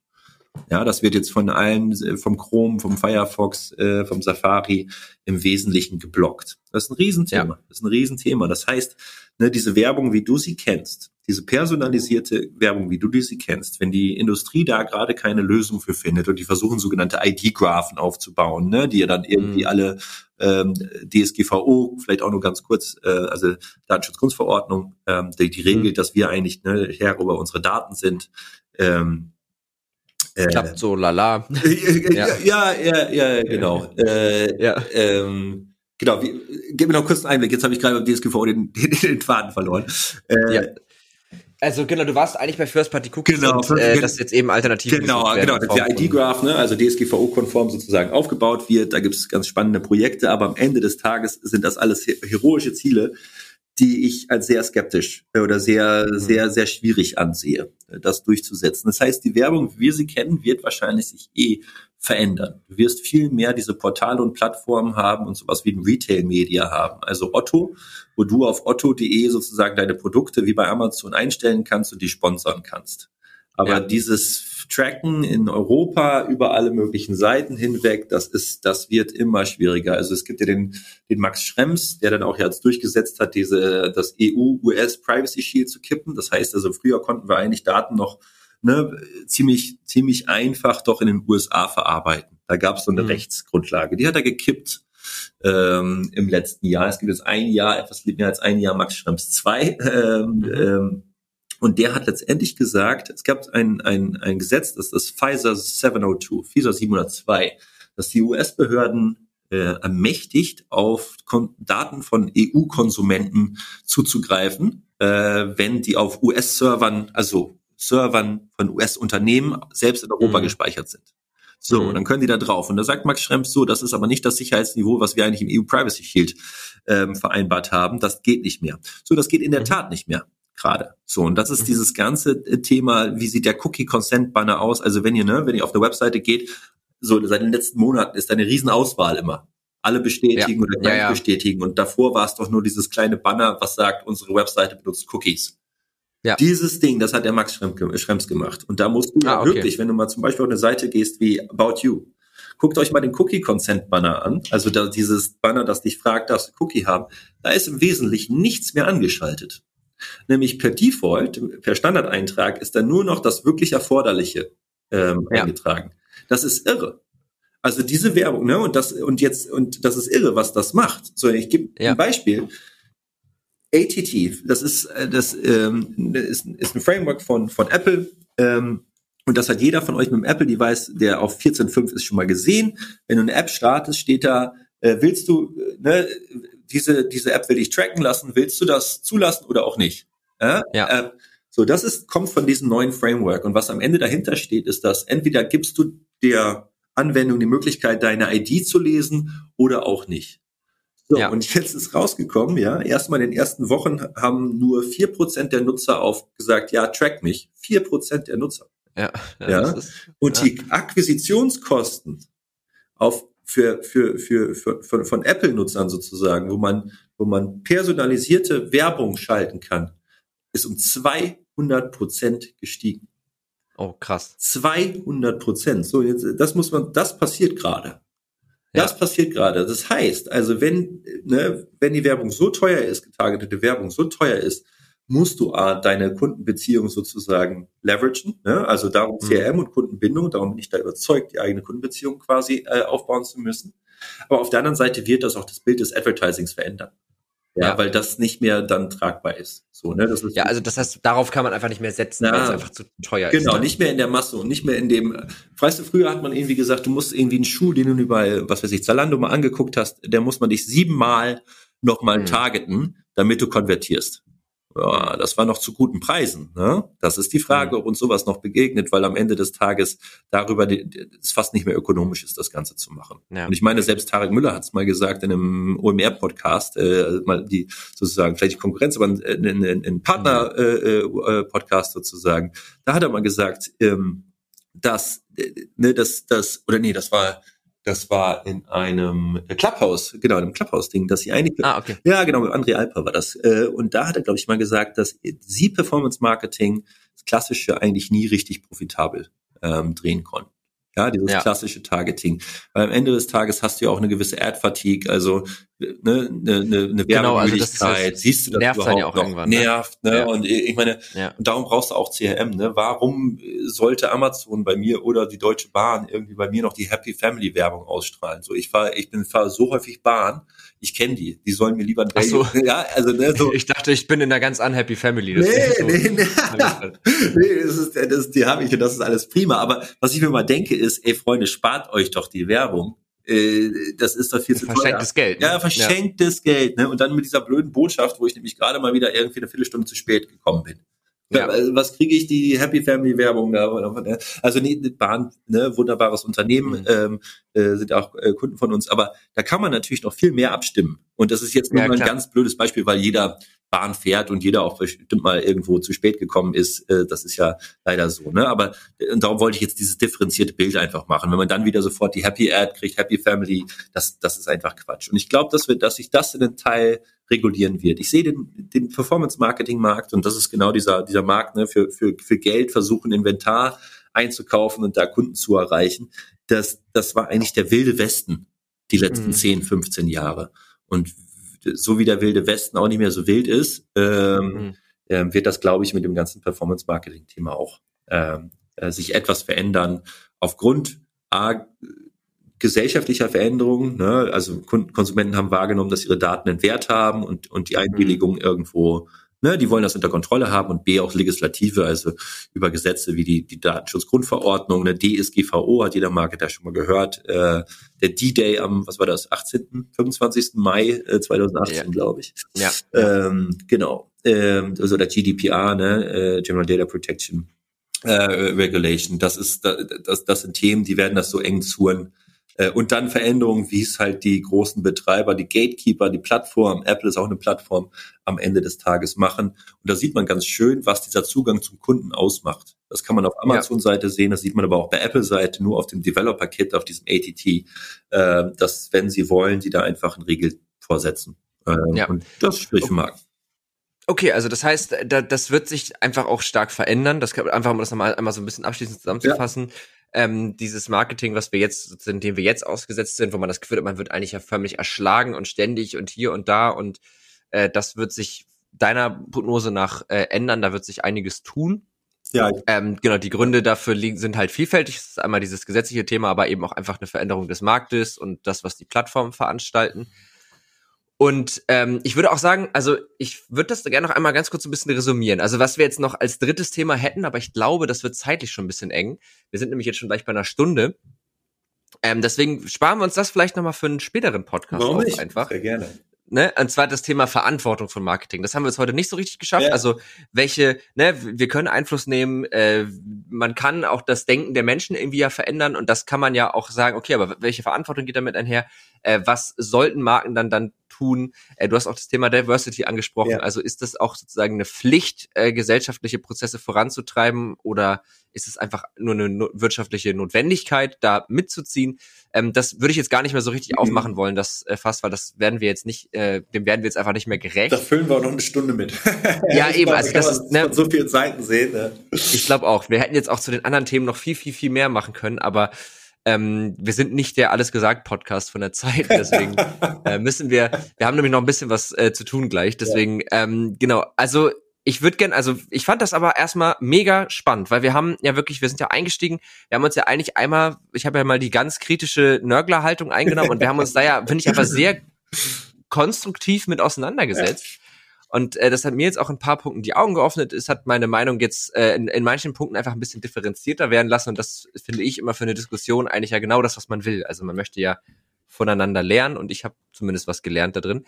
[SPEAKER 4] Ja, das wird jetzt von allen, äh, vom Chrome, vom Firefox, äh, vom Safari im Wesentlichen geblockt. Das ist ein Riesenthema. Ja. Das ist ein Riesenthema. Das heißt, ne, diese Werbung, wie du sie kennst, diese personalisierte Werbung, wie du sie kennst, wenn die Industrie da gerade keine Lösung für findet und die versuchen sogenannte ID-Graphen aufzubauen, ne, die ja dann irgendwie mhm. alle ähm, DSGVO, vielleicht auch nur ganz kurz, äh, also Datenschutzgrundverordnung, ähm, die, die regelt, mhm. dass wir eigentlich ne, Herr über unsere Daten sind. Ähm,
[SPEAKER 3] äh, Klappt so lala.
[SPEAKER 4] ja. ja, ja, ja, genau. Äh, ja. Ähm, genau, wie, gib mir noch kurz einen Einblick. Jetzt habe ich gerade beim DSGVO den, den, den Faden verloren.
[SPEAKER 3] Äh, ja. Also genau, du warst eigentlich bei First Party Cookies genau, und äh, das jetzt eben alternativ
[SPEAKER 4] Genau, genau, der ID-Graph, ne, also DSGVO-konform sozusagen aufgebaut wird. Da gibt es ganz spannende Projekte, aber am Ende des Tages sind das alles heroische Ziele, die ich als sehr skeptisch äh, oder sehr, mhm. sehr, sehr schwierig ansehe, das durchzusetzen. Das heißt, die Werbung, wie wir sie kennen, wird wahrscheinlich sich eh verändern. Du wirst viel mehr diese Portale und Plattformen haben und sowas wie ein Retail-Media haben. Also Otto, wo du auf otto.de sozusagen deine Produkte wie bei Amazon einstellen kannst und die sponsern kannst. Aber ja. dieses Tracken in Europa über alle möglichen Seiten hinweg, das ist, das wird immer schwieriger. Also es gibt ja den, den Max Schrems, der dann auch jetzt durchgesetzt hat, diese, das EU-US Privacy Shield zu kippen. Das heißt also, früher konnten wir eigentlich Daten noch ne, ziemlich, ziemlich einfach doch in den USA verarbeiten. Da gab es so eine mhm. Rechtsgrundlage. Die hat er gekippt ähm, im letzten Jahr. Es gibt jetzt ein Jahr, etwas mehr als ein Jahr Max Schrems 2. Ähm, mhm. ähm, und der hat letztendlich gesagt, es gab ein, ein, ein Gesetz, das ist Pfizer 702, Pfizer 702, dass die US-Behörden äh, ermächtigt, auf Kon Daten von EU-Konsumenten zuzugreifen, äh, wenn die auf US-Servern, also Servern von US-Unternehmen selbst in Europa mhm. gespeichert sind. So, mhm. dann können die da drauf. Und da sagt Max Schrems so, das ist aber nicht das Sicherheitsniveau, was wir eigentlich im EU Privacy Shield ähm, vereinbart haben. Das geht nicht mehr. So, das geht in der mhm. Tat nicht mehr gerade. So, und das ist mhm. dieses ganze äh, Thema, wie sieht der Cookie Consent Banner aus? Also wenn ihr, ne, wenn ihr auf eine Webseite geht, so seit den letzten Monaten ist eine Riesenauswahl immer. Alle bestätigen ja. oder gleich ja, ja. bestätigen. Und davor war es doch nur dieses kleine Banner, was sagt, unsere Webseite benutzt Cookies. Ja. Dieses Ding, das hat der Max Schrems gemacht. Und da musst du ah, okay. wirklich, wenn du mal zum Beispiel auf eine Seite gehst wie About You, guckt euch mal den Cookie Consent Banner an. Also da dieses Banner, das dich fragt, darfst du Cookie haben. Da ist im Wesentlichen nichts mehr angeschaltet. Nämlich per Default, per Standardeintrag ist da nur noch das wirklich Erforderliche ähm, ja. eingetragen. Das ist irre. Also diese Werbung, ne, und das, und jetzt, und das ist irre, was das macht. So, ich gebe ja. ein Beispiel. ATT, das ist, äh, das ähm, ist, ist ein Framework von, von Apple, ähm, und das hat jeder von euch mit dem Apple-Device, der auf 14.5 ist, schon mal gesehen. Wenn du eine App startest, steht da, äh, willst du, äh, ne, diese, diese App will ich tracken lassen, willst du das zulassen oder auch nicht? Äh? Ja. Äh, so, das ist, kommt von diesem neuen Framework. Und was am Ende dahinter steht, ist, dass entweder gibst du der Anwendung die Möglichkeit, deine ID zu lesen oder auch nicht. So, ja. und jetzt ist rausgekommen, ja, erstmal in den ersten Wochen haben nur vier Prozent der Nutzer auf gesagt, ja, track mich. Vier Prozent der Nutzer. Ja. ja. ja. Ist, und ja. die Akquisitionskosten auf für, für, für, für, von, von Apple-Nutzern sozusagen, wo man, wo man personalisierte Werbung schalten kann, ist um 200 Prozent gestiegen.
[SPEAKER 3] Oh, krass.
[SPEAKER 4] 200 Prozent. So, jetzt, das muss man, das passiert gerade. Das ja. passiert gerade. Das heißt, also wenn, ne, wenn die Werbung so teuer ist, getargetete Werbung so teuer ist, musst du A, deine Kundenbeziehung sozusagen leveragen, ne? also darum mhm. CRM und Kundenbindung, darum bin ich da überzeugt, die eigene Kundenbeziehung quasi äh, aufbauen zu müssen. Aber auf der anderen Seite wird das auch das Bild des Advertisings verändern. Ja, ja, weil das nicht mehr dann tragbar ist. So, ne?
[SPEAKER 3] das ist ja, also das heißt, darauf kann man einfach nicht mehr setzen, weil es einfach zu teuer
[SPEAKER 4] genau, ist. Genau, ne? nicht mehr in der Masse und nicht mehr in dem. Weißt du, früher hat man irgendwie gesagt, du musst irgendwie einen Schuh, den du bei, was weiß ich, Zalando mal angeguckt hast, der muss man dich siebenmal nochmal mhm. targeten, damit du konvertierst ja, das war noch zu guten Preisen. Ne? Das ist die Frage, ob uns sowas noch begegnet, weil am Ende des Tages darüber es fast nicht mehr ökonomisch ist, das Ganze zu machen. Ja. Und ich meine, selbst Tarek Müller hat es mal gesagt in einem OMR-Podcast, äh, mal die sozusagen vielleicht die Konkurrenz, aber ein, ein, ein Partner-Podcast äh, äh, sozusagen. Da hat er mal gesagt, ähm, dass, äh, ne, dass das oder nee, das war das war in einem Clubhouse, genau, in einem Clubhouse-Ding, dass sie eigentlich, ah, okay. ja, genau, mit André Alper war das. Äh, und da hat er, glaube ich, mal gesagt, dass sie Performance-Marketing, das klassische, eigentlich nie richtig profitabel ähm, drehen konnten. Ja, dieses ja. klassische Targeting. Weil am Ende des Tages hast du ja auch eine gewisse Ad-Fatigue, also ne, eine, eine, eine genau, also siehst du das nervt überhaupt ja auch noch irgendwann, ne? nervt, ne? Ja. Und ich meine, ja. darum brauchst du auch CRM, ne? Warum sollte Amazon bei mir oder die Deutsche Bahn irgendwie bei mir noch die Happy Family Werbung ausstrahlen? So, ich fahre, ich bin fahre so häufig Bahn, ich kenne die, die sollen mir lieber ein
[SPEAKER 3] so. ja, also ne, so. Ich dachte, ich bin in einer ganz unhappy Family. Das nee, so nee, nee,
[SPEAKER 4] nee, das ist, das ist, die habe ich und das ist alles prima. Aber was ich mir mal denke ist, ey Freunde, spart euch doch die Werbung. Äh, das ist doch viel zu
[SPEAKER 3] teuer. Verschenktes Geld.
[SPEAKER 4] Ne? Ja, verschenktes ja. Geld. Ne? Und dann mit dieser blöden Botschaft, wo ich nämlich gerade mal wieder irgendwie eine Viertelstunde zu spät gekommen bin. Ja. Also was kriege ich die Happy Family Werbung da? Also nee, Bahn, ne, wunderbares Unternehmen, mhm. ähm, äh, sind auch äh, Kunden von uns, aber da kann man natürlich noch viel mehr abstimmen. Und das ist jetzt nur ja, mal ein ganz blödes Beispiel, weil jeder Bahn fährt und jeder auch bestimmt mal irgendwo zu spät gekommen ist. Äh, das ist ja leider so. Ne? Aber äh, und darum wollte ich jetzt dieses differenzierte Bild einfach machen. Wenn man dann wieder sofort die Happy Ad kriegt, Happy Family, das, das ist einfach Quatsch. Und ich glaube, dass wir, dass sich das in den Teil regulieren wird. Ich sehe den, den Performance-Marketing-Markt und das ist genau dieser, dieser Markt ne, für, für, für Geld versuchen, Inventar einzukaufen und da Kunden zu erreichen. Das, das war eigentlich der wilde Westen die letzten mhm. 10, 15 Jahre. Und so wie der wilde Westen auch nicht mehr so wild ist, ähm, mhm. äh, wird das, glaube ich, mit dem ganzen Performance-Marketing-Thema auch ähm, äh, sich etwas verändern. Aufgrund A, gesellschaftlicher Veränderung. Ne? Also Konsumenten haben wahrgenommen, dass ihre Daten einen Wert haben und, und die Einwilligung mhm. irgendwo Ne, die wollen das unter Kontrolle haben und B auch Legislative, also über Gesetze wie die, die Datenschutzgrundverordnung, eine DSGVO hat jeder Marketer schon mal gehört. Äh, der D-Day am, was war das, 18., 25. Mai äh, 2018, ja. glaube ich. Ja. Ähm, genau. Ähm, also der GDPR, ne, äh, General Data Protection äh, Regulation. Das ist, das, das sind Themen, die werden das so eng zuren äh, und dann Veränderungen, wie es halt die großen Betreiber, die Gatekeeper, die Plattform, Apple ist auch eine Plattform, am Ende des Tages machen. Und da sieht man ganz schön, was dieser Zugang zum Kunden ausmacht. Das kann man auf Amazon-Seite ja. sehen, das sieht man aber auch bei Apple-Seite, nur auf dem Developer-Kit, auf diesem ATT, äh, dass, wenn sie wollen, sie da einfach einen Riegel vorsetzen. Äh, ja. Und das spricht für Marken.
[SPEAKER 3] Okay, also das heißt, da, das wird sich einfach auch stark verändern. Das kann einfach um das nochmal einmal so ein bisschen abschließend zusammenzufassen. Ja ähm, dieses Marketing, was wir jetzt, in dem wir jetzt ausgesetzt sind, wo man das Gefühl hat, man wird eigentlich ja förmlich erschlagen und ständig und hier und da und äh, das wird sich deiner Prognose nach äh, ändern, da wird sich einiges tun. Ja. Ähm, genau, die Gründe dafür liegen, sind halt vielfältig. Es ist einmal dieses gesetzliche Thema, aber eben auch einfach eine Veränderung des Marktes und das, was die Plattformen veranstalten. Und ähm, ich würde auch sagen, also ich würde das gerne noch einmal ganz kurz ein bisschen resümieren. Also was wir jetzt noch als drittes Thema hätten, aber ich glaube, das wird zeitlich schon ein bisschen eng. Wir sind nämlich jetzt schon gleich bei einer Stunde. Ähm, deswegen sparen wir uns das vielleicht nochmal für einen späteren Podcast
[SPEAKER 4] Warum auf nicht? einfach. Sehr gerne
[SPEAKER 3] ne, und zwar das Thema Verantwortung von Marketing. Das haben wir jetzt heute nicht so richtig geschafft. Ja. Also welche, ne, wir können Einfluss nehmen, äh, man kann auch das Denken der Menschen irgendwie ja verändern und das kann man ja auch sagen, okay, aber welche Verantwortung geht damit einher? Äh, was sollten Marken dann dann tun? Äh, du hast auch das Thema Diversity angesprochen. Ja. Also ist das auch sozusagen eine Pflicht, äh, gesellschaftliche Prozesse voranzutreiben oder ist es einfach nur eine no wirtschaftliche Notwendigkeit, da mitzuziehen? Ähm, das würde ich jetzt gar nicht mehr so richtig mhm. aufmachen wollen, das äh, fast, weil das werden wir jetzt nicht, äh, dem werden wir jetzt einfach nicht mehr gerecht.
[SPEAKER 4] Da füllen wir auch noch eine Stunde mit.
[SPEAKER 3] ja, eben, also das ist
[SPEAKER 4] ne, von so vielen Seiten sehen. Ne?
[SPEAKER 3] Ich glaube auch. Wir hätten jetzt auch zu den anderen Themen noch viel, viel, viel mehr machen können, aber ähm, wir sind nicht der Alles gesagt Podcast von der Zeit, deswegen äh, müssen wir, wir haben nämlich noch ein bisschen was äh, zu tun gleich, deswegen, ja. ähm, genau, also ich würde gern, also ich fand das aber erstmal mega spannend, weil wir haben ja wirklich, wir sind ja eingestiegen, wir haben uns ja eigentlich einmal, ich habe ja mal die ganz kritische Nörgler-Haltung eingenommen und wir haben uns da ja, finde ich, aber sehr konstruktiv mit auseinandergesetzt. Ja. Und äh, das hat mir jetzt auch ein paar Punkten die Augen geöffnet. Es hat meine Meinung jetzt äh, in, in manchen Punkten einfach ein bisschen differenzierter werden lassen. Und das finde ich immer für eine Diskussion eigentlich ja genau das, was man will. Also man möchte ja voneinander lernen und ich habe zumindest was gelernt da drin.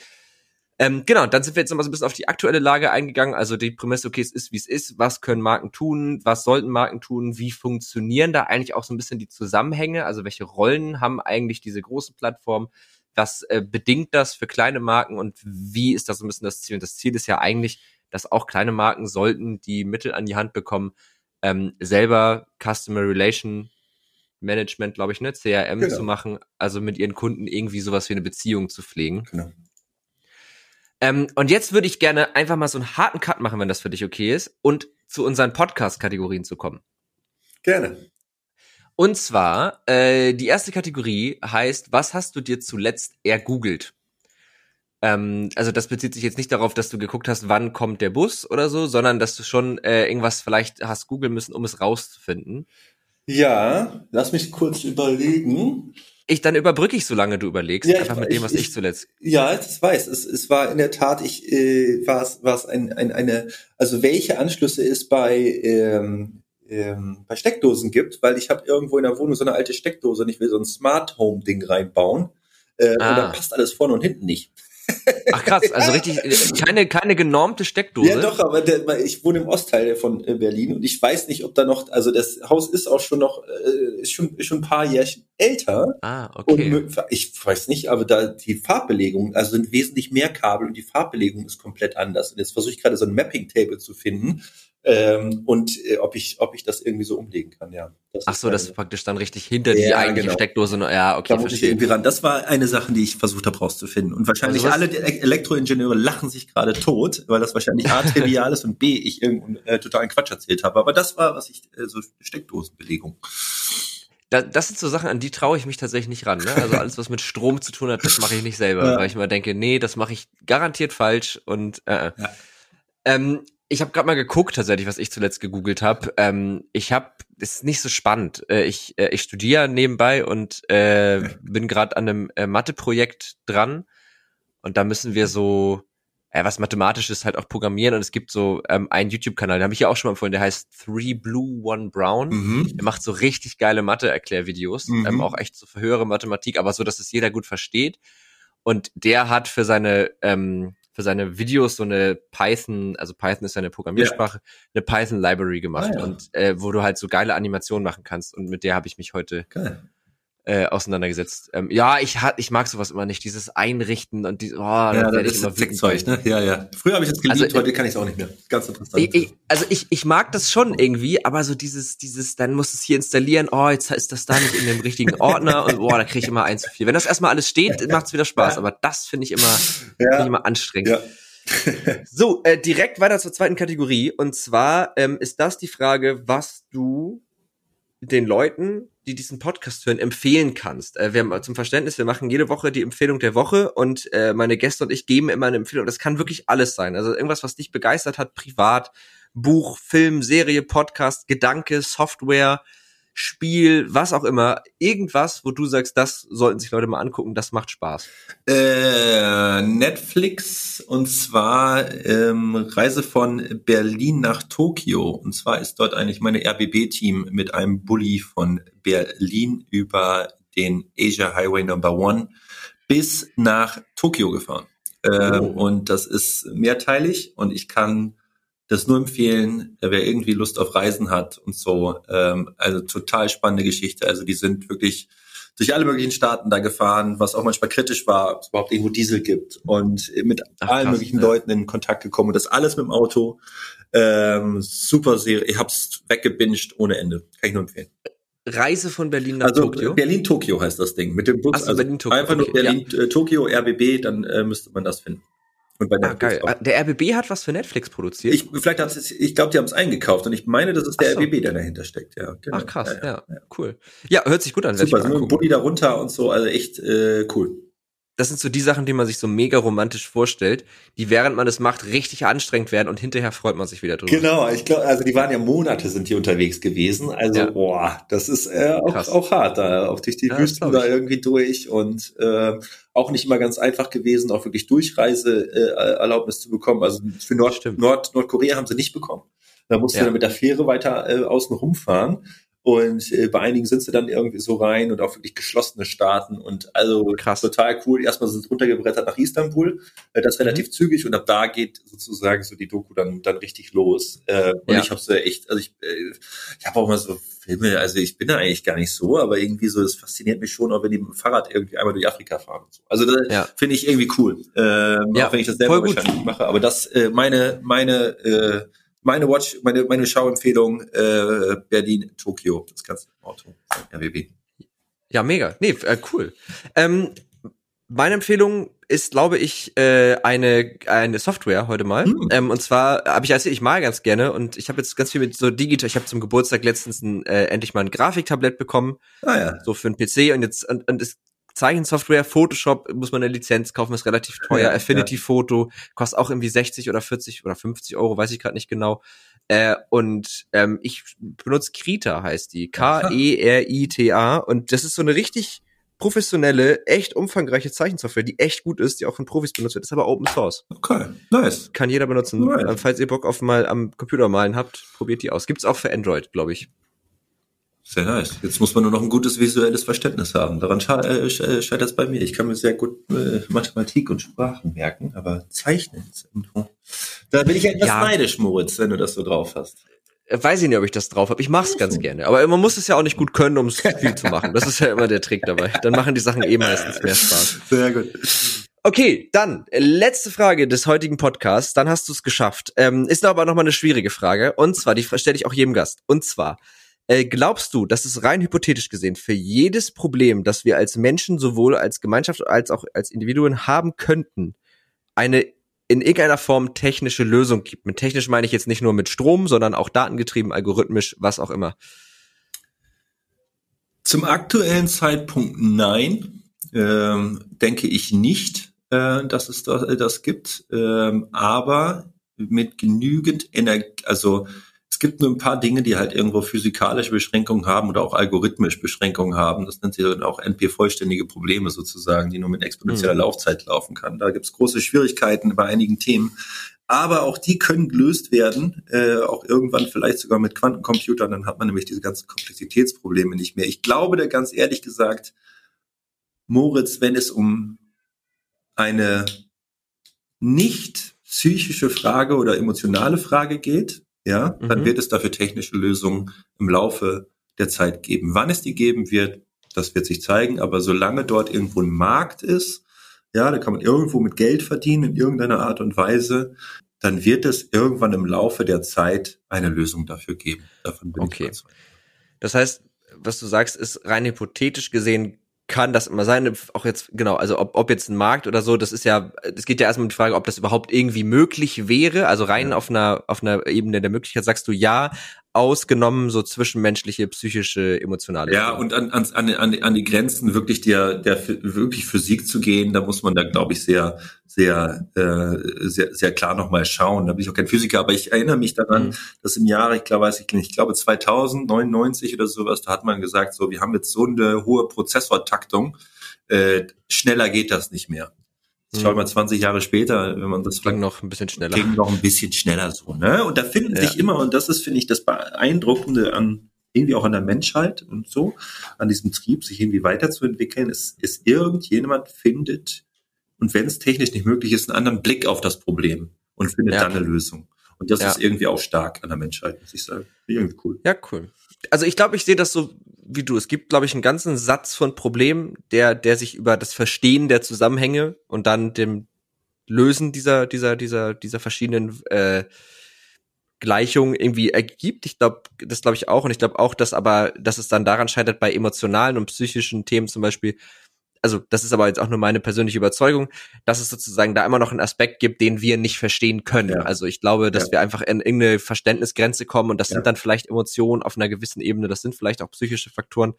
[SPEAKER 3] Ähm, genau, dann sind wir jetzt nochmal so ein bisschen auf die aktuelle Lage eingegangen. Also die Prämisse, okay, es ist, wie es ist. Was können Marken tun? Was sollten Marken tun? Wie funktionieren da eigentlich auch so ein bisschen die Zusammenhänge? Also welche Rollen haben eigentlich diese großen Plattformen? Was äh, bedingt das für kleine Marken und wie ist das so ein bisschen das Ziel? Und das Ziel ist ja eigentlich, dass auch kleine Marken sollten die Mittel an die Hand bekommen, ähm, selber Customer Relation Management, glaube ich, ne, CRM genau. zu machen, also mit ihren Kunden irgendwie sowas wie eine Beziehung zu pflegen. Genau. Ähm, und jetzt würde ich gerne einfach mal so einen harten Cut machen, wenn das für dich okay ist, und zu unseren Podcast-Kategorien zu kommen.
[SPEAKER 4] Gerne.
[SPEAKER 3] Und zwar, äh, die erste Kategorie heißt, was hast du dir zuletzt ergoogelt? Ähm, also das bezieht sich jetzt nicht darauf, dass du geguckt hast, wann kommt der Bus oder so, sondern dass du schon äh, irgendwas vielleicht hast googeln müssen, um es rauszufinden.
[SPEAKER 4] Ja, lass mich kurz überlegen.
[SPEAKER 3] Ich, dann überbrücke ich, solange du überlegst, ja, einfach ich, mit dem, was ich, ich, zuletzt.
[SPEAKER 4] Ja, ich weiß. Es, es war in der Tat, ich äh, war es war es ein, ein, eine, also welche Anschlüsse es bei ähm, ähm, bei Steckdosen gibt, weil ich habe irgendwo in der Wohnung so eine alte Steckdose und ich will so ein Smart Home Ding reinbauen. Äh, ah. Und da passt alles vorne und hinten nicht.
[SPEAKER 3] Ach krass, also richtig, keine, keine genormte Steckdose.
[SPEAKER 4] Ja doch, aber der, ich wohne im Ostteil von äh, Berlin und ich weiß nicht, ob da noch, also das Haus ist auch schon noch, äh, ist schon, ist schon ein paar Jährchen älter.
[SPEAKER 3] Ah, okay.
[SPEAKER 4] Und ich weiß nicht, aber da die Farbbelegung, also sind wesentlich mehr Kabel und die Farbbelegung ist komplett anders. Und jetzt versuche ich gerade so ein Mapping-Table zu finden, ähm, und äh, ob ich ob ich das irgendwie so umlegen kann, ja.
[SPEAKER 3] Das Ach so, das ist praktisch dann richtig hinter ja, die eigentliche genau. Steckdose. Ja, okay,
[SPEAKER 4] da muss ich irgendwie ran. Das war eine Sache, die ich versucht habe rauszufinden. Und wahrscheinlich also alle Elektroingenieure lachen sich gerade tot, weil das wahrscheinlich A trivial ist und B ich irgendeinen äh, totalen Quatsch erzählt habe. Aber das war, was ich äh, so Steckdosenbelegung.
[SPEAKER 3] Da, das sind so Sachen, an die traue ich mich tatsächlich nicht ran. Ne? Also alles, was mit Strom zu tun hat, das mache ich nicht selber, ja. weil ich immer denke, nee, das mache ich garantiert falsch und äh, äh. ja. ähm, ich habe gerade mal geguckt, tatsächlich, was ich zuletzt gegoogelt habe. Ähm, ich habe, ist nicht so spannend. Äh, ich äh, ich studiere nebenbei und äh, bin gerade an einem äh, Mathe-Projekt dran. Und da müssen wir so, äh, was mathematisches halt auch programmieren. Und es gibt so ähm, einen YouTube-Kanal, den habe ich ja auch schon mal empfohlen, der heißt Three Blue, One Brown. Mhm. Der macht so richtig geile Mathe-Erklärvideos. Mhm. Ähm, auch echt so für höhere Mathematik, aber so, dass es jeder gut versteht. Und der hat für seine ähm, für seine Videos so eine Python, also Python ist ja eine Programmiersprache, ja. eine Python Library gemacht ah, ja. und äh, wo du halt so geile Animationen machen kannst und mit der habe ich mich heute Geil äh, auseinandergesetzt. Ähm, ja, ich hat, ich mag sowas immer nicht, dieses Einrichten und die, oh,
[SPEAKER 4] ja, das ist Zeug, ne? Ja, ja. Früher habe ich das geliebt, also, heute kann ich es auch nicht mehr. Ganz interessant.
[SPEAKER 3] Ich, ich, also ich, ich mag das schon irgendwie, aber so dieses, dieses, dann musst du es hier installieren, oh, jetzt ist das da nicht in dem richtigen Ordner und boah, da kriege ich immer eins zu viel. Wenn das erstmal alles steht, macht es wieder Spaß, aber das finde ich immer, ja. finde ich immer anstrengend. Ja. so, äh, direkt weiter zur zweiten Kategorie. Und zwar ähm, ist das die Frage, was du den Leuten, die diesen Podcast hören, empfehlen kannst. Äh, wir haben zum Verständnis, wir machen jede Woche die Empfehlung der Woche und äh, meine Gäste und ich geben immer eine Empfehlung. Das kann wirklich alles sein. Also irgendwas, was dich begeistert hat, privat, Buch, Film, Serie, Podcast, Gedanke, Software, Spiel, was auch immer, irgendwas, wo du sagst, das sollten sich Leute mal angucken, das macht Spaß.
[SPEAKER 4] Äh, Netflix und zwar ähm, Reise von Berlin nach Tokio. Und zwar ist dort eigentlich meine RBB-Team mit einem Bulli von Berlin über den Asia Highway Number One bis nach Tokio gefahren. Äh, oh. Und das ist mehrteilig und ich kann das nur empfehlen, wer irgendwie Lust auf Reisen hat und so. Ähm, also total spannende Geschichte. Also die sind wirklich durch alle möglichen Staaten da gefahren, was auch manchmal kritisch war, ob es überhaupt irgendwo Diesel gibt und mit Ach, allen krass, möglichen ja. Leuten in Kontakt gekommen und das alles mit dem Auto. Ähm, super Serie. Ich hab's weggebinged ohne Ende. Kann ich nur empfehlen.
[SPEAKER 3] Reise von Berlin nach
[SPEAKER 4] also,
[SPEAKER 3] Tokio?
[SPEAKER 4] Berlin-Tokio heißt das Ding. Mit dem Bus.
[SPEAKER 3] so, also Berlin-Tokio.
[SPEAKER 4] Einfach nur Berlin-Tokio, ja. äh, RBB, dann äh, müsste man das finden.
[SPEAKER 3] Und bei ah, geil. Auch. Der RBB hat was für Netflix produziert.
[SPEAKER 4] Ich, vielleicht haben sie, ich glaube, die haben es eingekauft und ich meine, das ist der so. RBB, der dahinter steckt. Ja,
[SPEAKER 3] genau. Ach krass, ja, ja, ja, cool. Ja, hört sich gut an.
[SPEAKER 4] Super, so ein Bulli darunter und so, also echt äh, cool
[SPEAKER 3] das sind so die Sachen, die man sich so mega romantisch vorstellt, die während man es macht richtig anstrengend werden und hinterher freut man sich wieder drüber.
[SPEAKER 4] Genau, ich glaube, also die waren ja Monate sind die unterwegs gewesen, also ja. boah, das ist äh, auch, auch hart da, auch durch die ja, Wüsten da irgendwie durch und äh, auch nicht immer ganz einfach gewesen, auch wirklich Durchreiseerlaubnis äh, zu bekommen. Also für Nord, Nord Nordkorea haben sie nicht bekommen. Da musst ja. dann mit der Fähre weiter äh, außen rumfahren. Und äh, bei einigen sind sie dann irgendwie so rein und auch wirklich geschlossene Staaten und also Krass. total cool. Erstmal sind sie runtergebrettert nach Istanbul, äh, das mhm. relativ zügig und ab da geht sozusagen so die Doku dann dann richtig los. Äh, und ja. ich habe so echt, also ich, äh, ich habe auch mal so Filme, also ich bin da eigentlich gar nicht so, aber irgendwie so, das fasziniert mich schon, auch wenn die mit dem Fahrrad irgendwie einmal durch Afrika fahren. So. Also das ja. finde ich irgendwie cool. Ähm, ja, auch wenn ich das selber wahrscheinlich nicht mache. Aber das, äh, meine, meine äh, meine Watch, meine, meine Schauempfehlung, äh, Berlin, Tokio, das ganze Auto, RWB.
[SPEAKER 3] Ja, mega. Nee, äh, cool. Ähm, meine Empfehlung ist, glaube ich, äh, eine eine Software heute mal. Hm. Ähm, und zwar habe ich also ich mal ganz gerne und ich habe jetzt ganz viel mit so digital. Ich habe zum Geburtstag letztens ein, äh, endlich mal ein Grafiktablett bekommen, ah, ja. so für einen PC und jetzt und, und es Zeichensoftware, Photoshop muss man eine Lizenz kaufen, ist relativ teuer. Ja, Affinity ja. Photo kostet auch irgendwie 60 oder 40 oder 50 Euro, weiß ich gerade nicht genau. Äh, und ähm, ich benutze Krita, heißt die. K-E-R-I-T-A. Und das ist so eine richtig professionelle, echt umfangreiche Zeichensoftware, die echt gut ist, die auch von Profis benutzt wird, ist aber Open Source.
[SPEAKER 4] Okay, nice.
[SPEAKER 3] Kann jeder benutzen. Nice. Äh, falls ihr Bock auf mal am Computer malen habt, probiert die aus. Gibt's auch für Android, glaube ich.
[SPEAKER 4] Sehr nice. Jetzt muss man nur noch ein gutes visuelles Verständnis haben. Daran äh, äh, scheitert es bei mir. Ich kann mir sehr gut äh, Mathematik und Sprachen merken, aber Zeichnen ist irgendwo. Da bin ich etwas ja. neidisch, Moritz, wenn du das so drauf hast.
[SPEAKER 3] Äh, weiß ich nicht, ob ich das drauf habe. Ich mache es ganz gerne. Aber man muss es ja auch nicht gut können, um es viel zu machen. Das ist ja immer der Trick dabei. Dann machen die Sachen eh meistens mehr Spaß.
[SPEAKER 4] Sehr gut.
[SPEAKER 3] Okay, dann letzte Frage des heutigen Podcasts. Dann hast du es geschafft. Ähm, ist aber noch mal eine schwierige Frage. Und zwar, die stelle ich auch jedem Gast. Und zwar, äh, glaubst du, dass es rein hypothetisch gesehen für jedes Problem, das wir als Menschen sowohl als Gemeinschaft als auch als Individuen haben könnten, eine in irgendeiner Form technische Lösung gibt? Mit technisch meine ich jetzt nicht nur mit Strom, sondern auch datengetrieben, algorithmisch, was auch immer.
[SPEAKER 4] Zum aktuellen Zeitpunkt nein, ähm, denke ich nicht, äh, dass es das, äh, das gibt. Ähm, aber mit genügend Energie, also es gibt nur ein paar Dinge, die halt irgendwo physikalische Beschränkungen haben oder auch algorithmisch Beschränkungen haben. Das nennt sich dann auch NP-vollständige Probleme sozusagen, die nur mit exponentieller mhm. Laufzeit laufen kann. Da gibt es große Schwierigkeiten bei einigen Themen. Aber auch die können gelöst werden, äh, auch irgendwann vielleicht sogar mit Quantencomputern. Dann hat man nämlich diese ganzen Komplexitätsprobleme nicht mehr. Ich glaube da ganz ehrlich gesagt, Moritz, wenn es um eine nicht psychische Frage oder emotionale Frage geht, ja, mhm. dann wird es dafür technische Lösungen im Laufe der Zeit geben. Wann es die geben wird, das wird sich zeigen, aber solange dort irgendwo ein Markt ist, ja, da kann man irgendwo mit Geld verdienen in irgendeiner Art und Weise, dann wird es irgendwann im Laufe der Zeit eine Lösung dafür geben. Davon bin
[SPEAKER 3] okay. ich überzeugt. Das heißt, was du sagst, ist rein hypothetisch gesehen kann das immer sein, auch jetzt, genau, also ob, ob jetzt ein Markt oder so, das ist ja, es geht ja erstmal um die Frage, ob das überhaupt irgendwie möglich wäre, also rein ja. auf einer, auf einer Ebene der Möglichkeit sagst du ja, ausgenommen so zwischenmenschliche, psychische, emotionale.
[SPEAKER 4] Ja, und an, an, an, an die Grenzen wirklich der, der wirklich Physik zu gehen, da muss man da, glaube ich, sehr, sehr, äh, sehr, sehr klar nochmal schauen. Da bin ich auch kein Physiker, aber ich erinnere mich daran, mhm. dass im Jahre, ich glaube, weiß ich nicht, ich glaube 2099 oder sowas, da hat man gesagt, so, wir haben jetzt so eine hohe Prozessortaktung, äh, schneller geht das nicht mehr. Schau hm. mal 20 Jahre später, wenn man das
[SPEAKER 3] ging noch ein bisschen schneller.
[SPEAKER 4] Ging noch ein bisschen schneller so, ne? Und da finden ja. sich immer und das ist finde ich das beeindruckende an irgendwie auch an der Menschheit und so, an diesem Trieb, sich irgendwie weiterzuentwickeln, ist, ist irgendjemand findet und wenn es technisch nicht möglich ist, einen anderen Blick auf das Problem und findet ja. dann eine Lösung. Und das ja. ist irgendwie auch stark an der Menschheit, muss ich sagen. Irgendwie cool.
[SPEAKER 3] Ja, cool. Also ich glaube, ich sehe das so wie du. Es gibt, glaube ich, einen ganzen Satz von Problemen, der, der sich über das Verstehen der Zusammenhänge und dann dem Lösen dieser, dieser, dieser, dieser verschiedenen äh, Gleichungen irgendwie ergibt. Ich glaube, das glaube ich auch. Und ich glaube auch, dass aber, dass es dann daran scheitert, bei emotionalen und psychischen Themen zum Beispiel, also das ist aber jetzt auch nur meine persönliche Überzeugung, dass es sozusagen da immer noch einen Aspekt gibt, den wir nicht verstehen können. Ja. Also ich glaube, dass ja. wir einfach in irgendeine Verständnisgrenze kommen und das ja. sind dann vielleicht Emotionen auf einer gewissen Ebene, das sind vielleicht auch psychische Faktoren,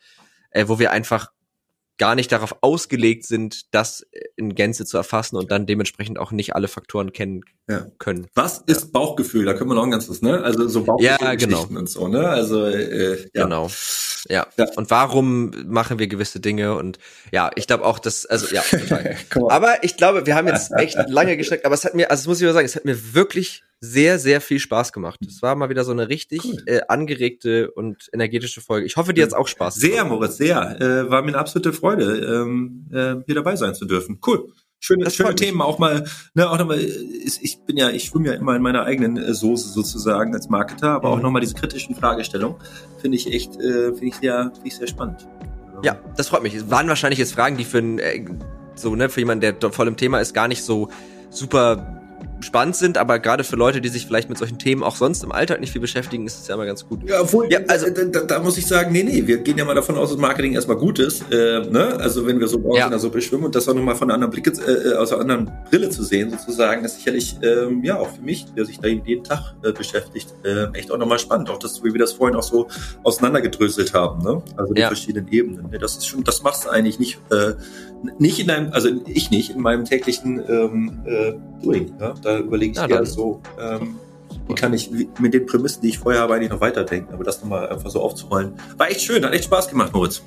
[SPEAKER 3] äh, wo wir einfach gar nicht darauf ausgelegt sind, das in Gänze zu erfassen und dann dementsprechend auch nicht alle Faktoren kennen ja. können.
[SPEAKER 4] Was ist Bauchgefühl? Da können wir noch ein ganzes, ne? Also so
[SPEAKER 3] Bauchgefühl ja, genau.
[SPEAKER 4] und so, ne? Also
[SPEAKER 3] äh, ja. genau. Ja. ja. Und warum machen wir gewisse Dinge? Und ja, ich glaube auch, dass, also ja, aber ich glaube, wir haben jetzt echt lange gesteckt, aber es hat mir, also das muss ich mal sagen, es hat mir wirklich sehr, sehr viel Spaß gemacht. Es war mal wieder so eine richtig cool. äh, angeregte und energetische Folge. Ich hoffe, dir hat's auch Spaß
[SPEAKER 4] gemacht. Sehr, Moritz, sehr. Äh, war mir eine absolute Freude, ähm, äh, hier dabei sein zu dürfen. Cool. Schöne, schöne Themen auch mal, ne, auch nochmal, ich bin ja, ich schwimme ja immer in meiner eigenen äh, Soße sozusagen als Marketer, aber mhm. auch nochmal diese kritischen Fragestellungen finde ich echt, äh, finde ich sehr, finde ich sehr spannend.
[SPEAKER 3] Ja, das freut mich. Es waren wahrscheinlich jetzt Fragen, die für ein, äh, so, ne, für jemanden, der voll im Thema ist, gar nicht so super spannend sind, aber gerade für Leute, die sich vielleicht mit solchen Themen auch sonst im Alltag nicht viel beschäftigen, ist es ja immer ganz gut.
[SPEAKER 4] Ja, obwohl, ja, also da, da, da, muss ich sagen, nee, nee, wir gehen ja mal davon aus, dass Marketing erstmal gut ist. Äh, ne? Also wenn wir so ja. in der Suppe schwimmen und das auch nochmal von einer anderen Blicke, äh, aus einer anderen Brille zu sehen, sozusagen, ist sicherlich ähm, ja auch für mich, der sich da jeden Tag äh, beschäftigt, äh, echt auch nochmal spannend. Auch das, wie wir das vorhin auch so auseinandergedröselt haben, ne? Also die ja. verschiedenen Ebenen. Ne? Das ist schon, das machst du eigentlich nicht, äh, nicht in deinem, also ich nicht in meinem täglichen ähm, äh, Doing. Ja? Da überlege ich ja, eher so, ähm, wie kann ich mit den Prämissen, die ich vorher habe, eigentlich noch weiterdenken. Aber das nochmal einfach so aufzurollen. War echt schön, hat echt Spaß gemacht, Moritz.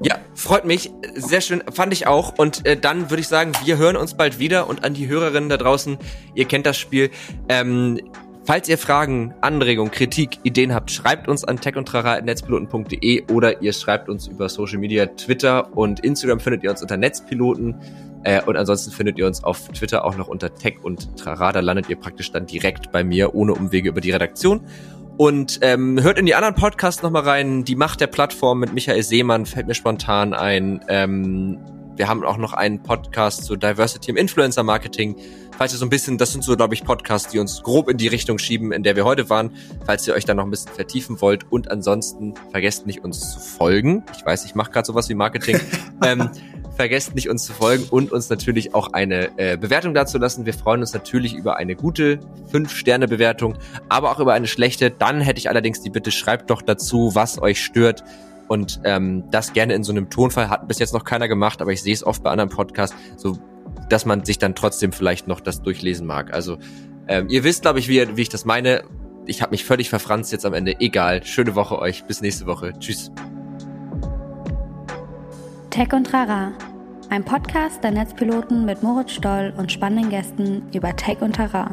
[SPEAKER 3] Ja, freut mich. Sehr schön, fand ich auch. Und äh, dann würde ich sagen, wir hören uns bald wieder. Und an die Hörerinnen da draußen, ihr kennt das Spiel. Ähm, Falls ihr Fragen, Anregungen, Kritik, Ideen habt, schreibt uns an techundtrara.netzpiloten.de oder ihr schreibt uns über Social Media, Twitter und Instagram findet ihr uns unter Netzpiloten. Äh, und ansonsten findet ihr uns auf Twitter auch noch unter Tech und Trara. Da landet ihr praktisch dann direkt bei mir, ohne Umwege über die Redaktion. Und ähm, hört in die anderen Podcasts nochmal rein. Die Macht der Plattform mit Michael Seemann fällt mir spontan ein. Ähm, wir haben auch noch einen Podcast zu Diversity im Influencer Marketing. Falls ihr so ein bisschen, das sind so, glaube ich, Podcasts, die uns grob in die Richtung schieben, in der wir heute waren. Falls ihr euch da noch ein bisschen vertiefen wollt. Und ansonsten vergesst nicht, uns zu folgen. Ich weiß, ich mache gerade sowas wie Marketing. ähm, vergesst nicht, uns zu folgen und uns natürlich auch eine äh, Bewertung dazu lassen. Wir freuen uns natürlich über eine gute 5-Sterne-Bewertung, aber auch über eine schlechte. Dann hätte ich allerdings die Bitte, schreibt doch dazu, was euch stört und ähm, das gerne in so einem Tonfall hat bis jetzt noch keiner gemacht, aber ich sehe es oft bei anderen Podcasts, so dass man sich dann trotzdem vielleicht noch das durchlesen mag. Also Ähm, ihr wisst, glaube ich, wie, wie ich das meine. Ich habe mich völlig verfranst jetzt am Ende. Egal. Schöne Woche euch. Bis nächste Woche. Tschüss.
[SPEAKER 1] Tech und Rara. Ein Podcast der Netzpiloten mit Moritz Stoll und spannenden Gästen über Tech und Terrain.